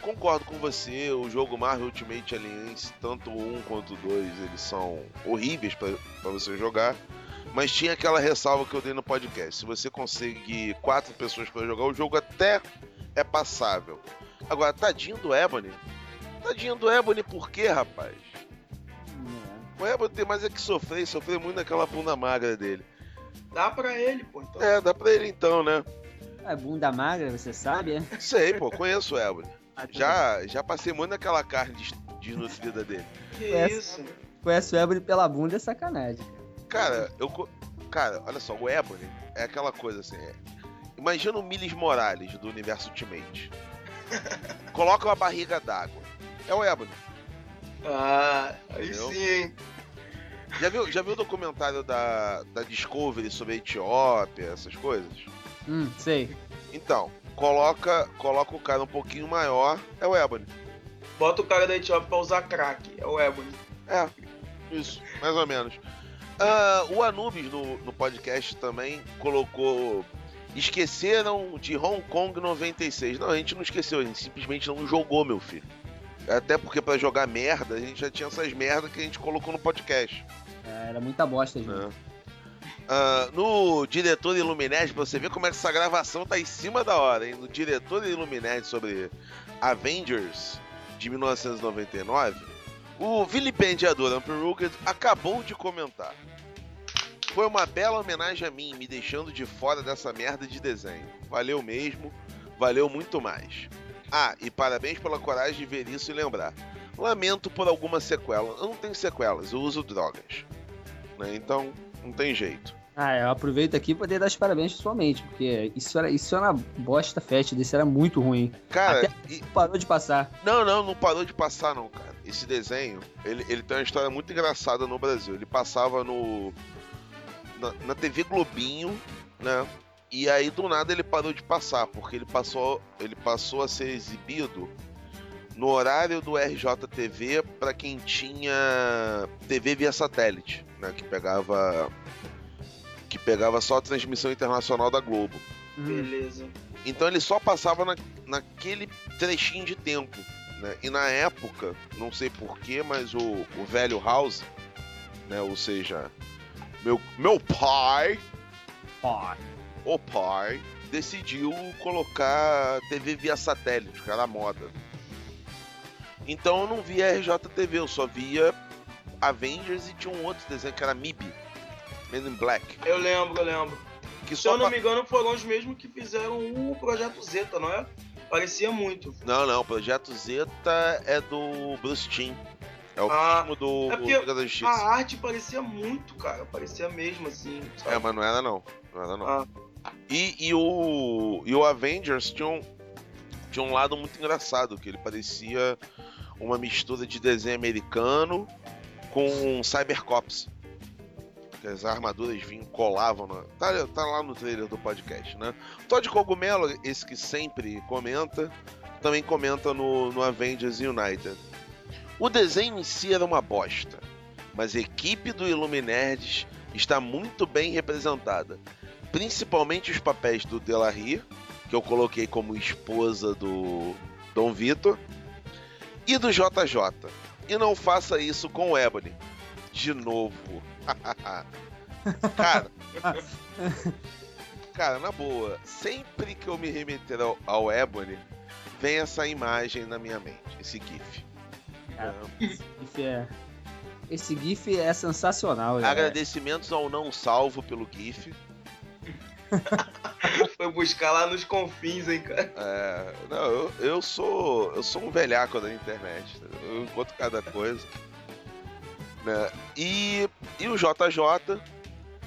Speaker 2: concordo com você. O jogo Marvel Ultimate Alliance, tanto 1 quanto 2, eles são horríveis para você jogar. Mas tinha aquela ressalva que eu dei no podcast. Se você conseguir quatro pessoas para jogar, o jogo até é passável. Agora, tadinho do Ebony. Tadinho do Ebony, por quê, rapaz? O Ebony tem mais é que sofrer, e sofrer muito naquela bunda magra dele.
Speaker 1: Dá pra ele, pô. Então.
Speaker 2: É, dá pra ele então, né?
Speaker 3: É bunda magra, você sabe, é? <laughs>
Speaker 2: Sei, pô, conheço o Ebony.
Speaker 3: Ah,
Speaker 2: Já, já passei muito naquela carne des- desnutrida dele.
Speaker 1: Que
Speaker 3: Essa-
Speaker 1: isso?
Speaker 3: bem. Conhece o Ebony pela bunda é sacanagem.
Speaker 2: Cara, eu. co- Cara, olha só, o Ebony é aquela coisa assim. é- Imagina o Miles Morales do universo Ultimate. Coloca uma barriga d'água. É o Ebony.
Speaker 1: Ah, aí
Speaker 2: Entendeu?
Speaker 1: sim, hein?
Speaker 2: Já viu, já viu o documentário da, da Discovery sobre a Etiópia, essas coisas?
Speaker 3: Hum, sei.
Speaker 2: Então, coloca, coloca o cara um pouquinho maior, é o Ebony.
Speaker 1: Bota o cara da Etiópia pra usar crack. É o Ebony.
Speaker 2: É, isso, mais ou menos. Ah, o Anubis no, no podcast também colocou. Esqueceram de Hong Kong 96. Não, a gente não esqueceu, a gente simplesmente não jogou, meu filho. Até porque pra jogar merda, a gente já tinha essas merdas que a gente colocou no podcast.
Speaker 3: É, era muita bosta, gente.
Speaker 2: né? Ah, no diretor Illuminati, pra você ver como é que essa gravação tá em cima da hora, hein? No diretor Illuminati sobre Avengers de 1999, o vilipendiador Amper acabou de comentar. Foi uma bela homenagem a mim, me deixando de fora dessa merda de desenho. Valeu mesmo, valeu muito mais. Ah, e parabéns pela coragem de ver isso e lembrar. Lamento por alguma sequela. Eu não tenho sequelas, eu uso drogas. Né? Então, não tem jeito.
Speaker 3: Ah, eu aproveito aqui pra poder dar os parabéns pessoalmente, porque isso era, isso era uma bosta fest desse, era muito ruim.
Speaker 2: Cara,
Speaker 3: Até
Speaker 2: e-
Speaker 3: parou de passar.
Speaker 2: Não, não, não parou de passar não, cara. Esse desenho, ele, ele tem uma história muito engraçada no Brasil. Ele passava no na, na TV Globinho, né? E aí do nada ele parou de passar, porque ele passou, ele passou a ser exibido no horário do RJTV para quem tinha TV via satélite, né, que pegava que pegava só a transmissão internacional da Globo.
Speaker 1: Beleza.
Speaker 2: Então ele só passava na, naquele trechinho de tempo. Né? E na época, não sei porquê, mas o, o velho House, né? Ou seja, meu, meu pai,
Speaker 3: Ó,
Speaker 2: o pai, decidiu colocar TV via satélite, que era a moda. Então eu não via RJTV, eu só via Avengers e tinha um outro desenho que era MIB, Men in Black.
Speaker 1: Eu lembro, eu lembro.
Speaker 2: Que
Speaker 1: Se eu não
Speaker 2: pa-
Speaker 1: me engano, foram os mesmos que fizeram o Projeto Zeta, não é? Parecia muito.
Speaker 2: Não, não, Projeto Zeta é do Bruce Timm. É o
Speaker 1: Ah,
Speaker 2: primo do
Speaker 1: é
Speaker 2: Liga da Justiça.
Speaker 1: A arte parecia muito, cara. Parecia mesmo, assim. sabe?
Speaker 2: É, mas não era não. Não era não.
Speaker 1: Ah,
Speaker 2: E, e o, e o Avengers tinha um, tinha um lado muito engraçado, que ele parecia uma mistura de desenho americano com Cybercops. Que as armaduras vinham, colavam. Na, tá, tá lá no trailer do podcast, né? Todd Cogumelo, esse que sempre comenta, também comenta no, no Avengers United. O desenho em si era uma bosta, mas a equipe do Illuminerds está muito bem representada principalmente os papéis do Delarry, que eu coloquei como esposa do Dom Vitor, e do JJ. E não faça isso com o Ebony. De novo. <laughs> cara. Cara, na boa, sempre que eu me remeter ao, ao Ebony, vem essa imagem na minha mente, esse GIF.
Speaker 3: Esse GIF é. Esse GIF é sensacional?
Speaker 2: Agradecimentos ao não salvo pelo GIF. <laughs>
Speaker 1: foi buscar lá nos confins, hein, cara.
Speaker 2: É, não, eu, eu sou eu sou um velhaco da internet, entendeu? eu encontro cada coisa. Né? E, e o JJ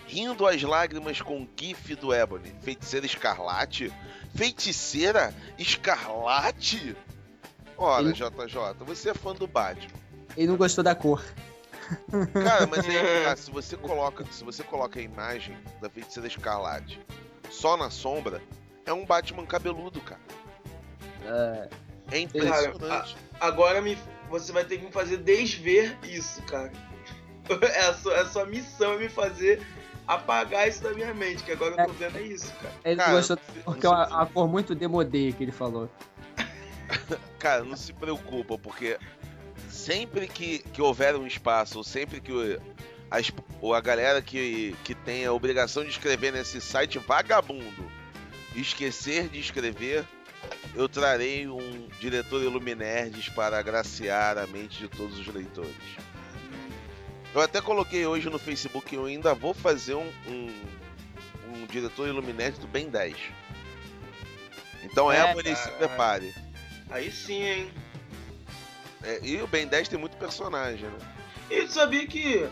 Speaker 2: rindo às lágrimas com o gif do Ebony, feiticeira escarlate, feiticeira escarlate. Olha,
Speaker 3: Ele-
Speaker 2: JJ, você é fã do Batman.
Speaker 3: Ele não gostou da cor.
Speaker 2: Cara, mas aí, <laughs> cara, se você coloca, se você coloca a imagem da feiticeira escarlate só na sombra, é um Batman cabeludo, cara.
Speaker 3: É,
Speaker 2: É impressionante.
Speaker 1: Agora me, você vai ter que me fazer desver isso, cara. <laughs> É a sua, é a sua missão é me fazer apagar isso da minha mente, que agora eu tô vendo é isso, cara.
Speaker 3: ele
Speaker 2: Cara,
Speaker 3: não gostou porque é uma, uma cor muito demodê que ele falou. <laughs>
Speaker 2: Cara, não se preocupa, porque sempre que, que houver um espaço, ou sempre que o- a, ou a galera que, que tem a obrigação de escrever nesse site vagabundo esquecer de escrever, eu trarei um diretor Iluminerds para agraciar a mente de todos os leitores. Eu até coloquei hoje no Facebook eu ainda vou fazer um, um, um diretor Iluminerds do Ben 10. Então,
Speaker 3: É,
Speaker 2: Ebony, se prepare.
Speaker 1: Aí sim, hein.
Speaker 2: É, e o Ben 10 tem muito personagem, né?
Speaker 1: E tu sabia que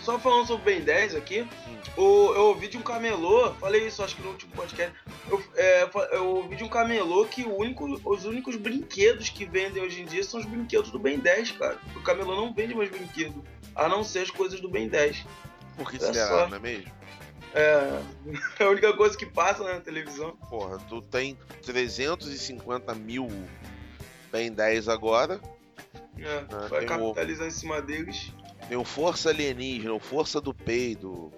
Speaker 1: só falando sobre o Ben 10 aqui, o, eu ouvi de um camelô, falei isso acho que no último podcast, eu, é, eu ouvi de um camelô que único, os únicos brinquedos que vendem hoje em dia são os brinquedos do Ben 10, cara. O camelô não vende mais brinquedo, a não ser as coisas do Ben 10.
Speaker 2: Por que
Speaker 1: É
Speaker 2: será, não é mesmo?
Speaker 1: É, <laughs> é a única coisa que passa né, na televisão.
Speaker 2: Porra, tu tem 350 mil Ben 10 agora.
Speaker 1: É,
Speaker 2: Ah,
Speaker 1: vai
Speaker 2: tem o-
Speaker 1: capitalizar em cima deles.
Speaker 2: Tem o Força Alienígena, o Força do Peido.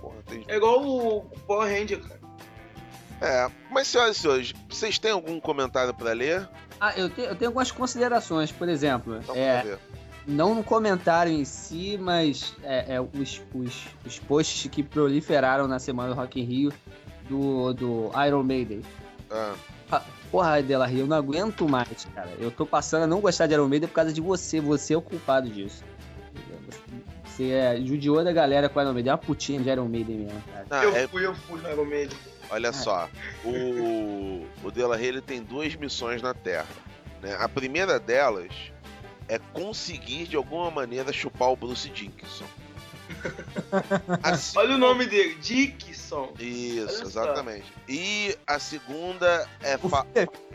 Speaker 2: Porra, tem...
Speaker 1: É igual o Power Ranger, cara.
Speaker 2: É, mas senhoras e senhores, vocês têm algum comentário pra ler?
Speaker 3: Ah, eu, te- eu tenho algumas considerações, por exemplo.
Speaker 2: Então,
Speaker 3: é, não no comentário em si, mas é, é, os, os, os posts que proliferaram na semana do Rock in Rio do, do Iron Maiden.
Speaker 2: Ah,
Speaker 3: Ah, Porra, Dela Rio, eu não aguento mais, cara. Eu tô passando a não gostar de Iron Maiden por causa de você. Você é o culpado disso. Você é, judiou da galera com Iron Maiden. É uma putinha de Iron Maiden mesmo, cara.
Speaker 2: não,
Speaker 1: eu
Speaker 2: é-
Speaker 1: fui, eu fui no Iron Maiden.
Speaker 2: olha só, o, o De La Rey, ele tem duas missões na Terra. né? A primeira delas é conseguir de alguma maneira chupar o Bruce Dickinson. <laughs> Se-
Speaker 1: Olha o nome dele, Dickinson.
Speaker 2: Isso,
Speaker 1: só.
Speaker 2: exatamente. E a segunda é, fa-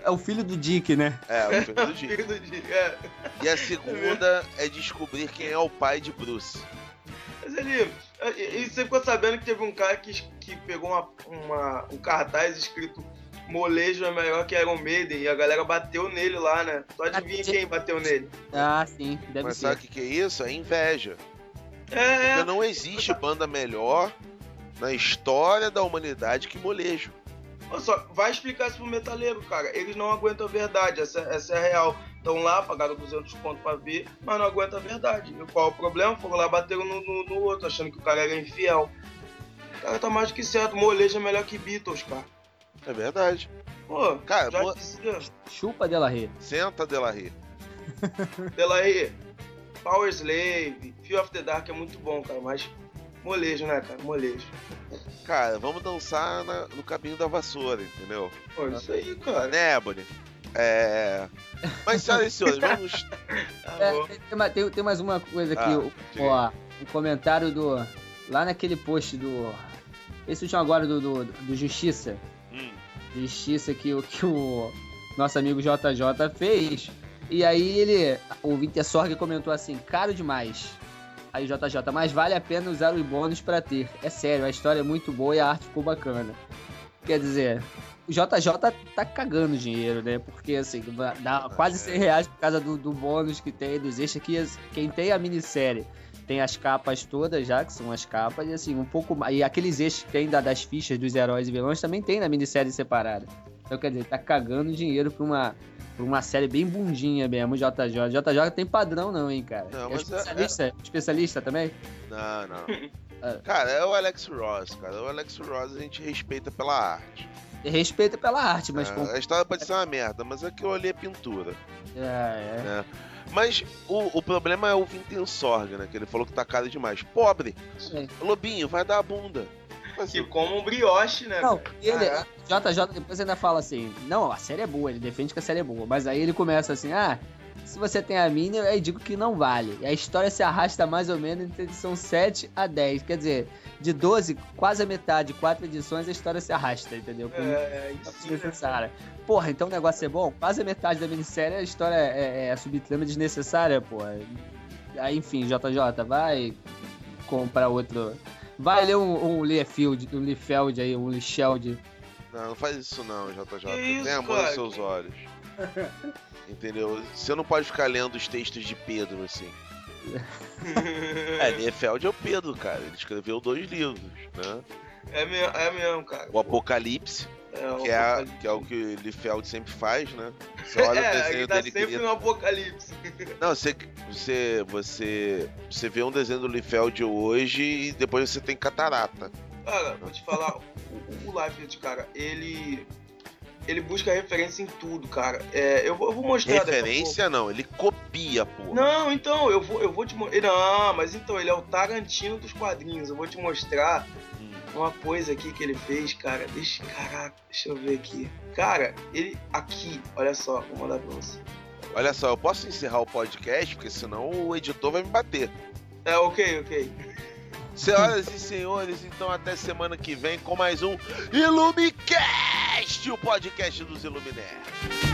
Speaker 3: É o filho do Dick, né?
Speaker 2: é o <laughs> filho do Dickinson.
Speaker 1: Filho do Dick, é.
Speaker 2: E a segunda é descobrir quem é o pai de Bruce.
Speaker 1: Mas ele. E e você ficou sabendo que teve um cara que, que pegou uma, uma- um cartaz escrito Molejo é melhor que Iron Maiden e a galera bateu nele lá, né? Tu adivinha quem bateu nele?
Speaker 3: Ah, sim, deve
Speaker 2: Mas
Speaker 3: ser.
Speaker 2: sabe o que, que é isso? É inveja.
Speaker 1: É,
Speaker 2: Porque
Speaker 1: é.
Speaker 2: não existe banda melhor na história da humanidade que molejo.
Speaker 1: Olha só, vai explicar isso pro metaleiro, cara. Eles não aguentam a verdade, essa, essa é a real. Estão lá, pagaram 200 pontos pra ver, mas não aguentam a verdade. E qual é o problema? Foram lá, bateram no, no, no outro, achando que o cara era infiel. O cara tá mais do que certo, molejo é melhor que Beatles, cara.
Speaker 2: É verdade.
Speaker 1: Pô,
Speaker 2: Cara,
Speaker 1: já
Speaker 2: mo-
Speaker 1: dizia.
Speaker 3: Chupa Dela Rey.
Speaker 2: Senta, Delarry.
Speaker 1: Pela aí, Power Slave, Fear of the Dark é muito bom, cara, mas molejo, né, cara? Molejo.
Speaker 2: Cara, vamos dançar na- no caminho da vassoura, entendeu?
Speaker 1: Pô, isso aí, cara.
Speaker 2: Né, Bonnie? É. Mas, senhoras e senhores, vamos. <laughs>
Speaker 1: Tá
Speaker 3: É, tem, tem ma- tem- tem mais uma coisa aqui.
Speaker 2: Ah,
Speaker 3: ó, um comentário do. Lá naquele post do. Esse último agora do, do, do Justiça.
Speaker 2: Hum,
Speaker 3: Justiça que, o- que o nosso amigo JJ fez. E aí ele. O Wintersorg comentou assim: caro demais. Aí JJ, mas vale a pena usar os bônus pra ter. É sério, a história é muito boa e a arte ficou bacana. Quer dizer, o JJ tá cagando dinheiro, né? Porque assim, dá quase
Speaker 2: é.
Speaker 3: 100 reais por causa do, do bônus que tem, dos extras que quem tem a minissérie tem as capas todas já, que são as capas, e assim, um pouco mais. E aqueles extras que tem da- das fichas dos heróis e vilões também tem na minissérie separada. Então, quer dizer, tá cagando dinheiro pra uma, pra uma série bem bundinha mesmo, JJ. JJ tem padrão, não, hein, cara?
Speaker 2: Não,
Speaker 3: é
Speaker 2: é-
Speaker 3: especialista, especialista também?
Speaker 2: não, não. <laughs>
Speaker 3: Ah.
Speaker 2: Cara, é o Alex Ross, cara. O Alex Ross a gente respeita pela arte.
Speaker 3: Respeita pela arte, mas.
Speaker 2: É,
Speaker 3: com-
Speaker 2: A história pode ser uma merda, mas aquilo ali é pintura.
Speaker 3: É, é.
Speaker 2: né? Mas o, o problema é o Vintensorg, né? Que ele falou que tá caro demais. Pobre!
Speaker 3: É.
Speaker 2: Lobinho, vai dar a bunda.
Speaker 1: Que como um brioche, né?
Speaker 3: Não, ele. JJ depois ainda fala assim, não, a série é boa, ele defende que a série é boa, mas aí ele começa assim, ah, se você tem a mina, eu aí digo que não vale. E a história se arrasta mais ou menos entre edição 7 a 10, quer dizer, de 12, quase a metade, quatro edições, a história se arrasta, entendeu? Com-
Speaker 1: É, isso né?
Speaker 3: Porra, então o negócio é bom? Quase a metade da minissérie a história é, é a subtrama desnecessária, porra. Aí, enfim, JJ, vai comprar outro. Vai ler um, um Liefeld, um Liefeld aí, um Liefeld.
Speaker 2: Não, não faz isso não, JJ.
Speaker 1: Isso,
Speaker 2: Tem amor
Speaker 1: cara?
Speaker 2: nos seus olhos. Entendeu? Você não pode ficar lendo os textos de Pedro, assim. <laughs> É, Liefeld é o Pedro, cara. Ele escreveu dois livros, né?
Speaker 1: É mesmo, é mesmo, cara.
Speaker 2: O Apocalipse,
Speaker 1: É, o
Speaker 2: que é, que é o que Liefeld sempre faz, né? Você olha o <laughs>
Speaker 1: é,
Speaker 2: desenho
Speaker 1: ele tá
Speaker 2: dele
Speaker 1: sempre
Speaker 2: grita.
Speaker 1: no apocalipse. <laughs>
Speaker 2: Não, você, você, você, você vê um desenho do Liefeld hoje e depois você tem catarata.
Speaker 1: Cara, vou te falar, o, o Liefeld, cara, ele. Ele busca referência em tudo, cara. É, eu, vou, eu vou mostrar daqui.
Speaker 2: Referência não, ele copia, pô.
Speaker 1: Não, então, eu vou, eu vou te mostrar. Não, mas então, ele é o Tarantino dos quadrinhos. Eu vou te mostrar. Uma coisa aqui que ele fez, cara. Deixa, caraca, deixa eu ver aqui. Cara, ele. Aqui, olha só, vou mandar pra você.
Speaker 2: Olha só, eu posso encerrar o podcast, porque senão o editor vai me bater.
Speaker 1: É, ok, ok.
Speaker 2: Senhoras e senhores, então até semana que vem com mais um Ilumicast, o podcast dos Iluminerds.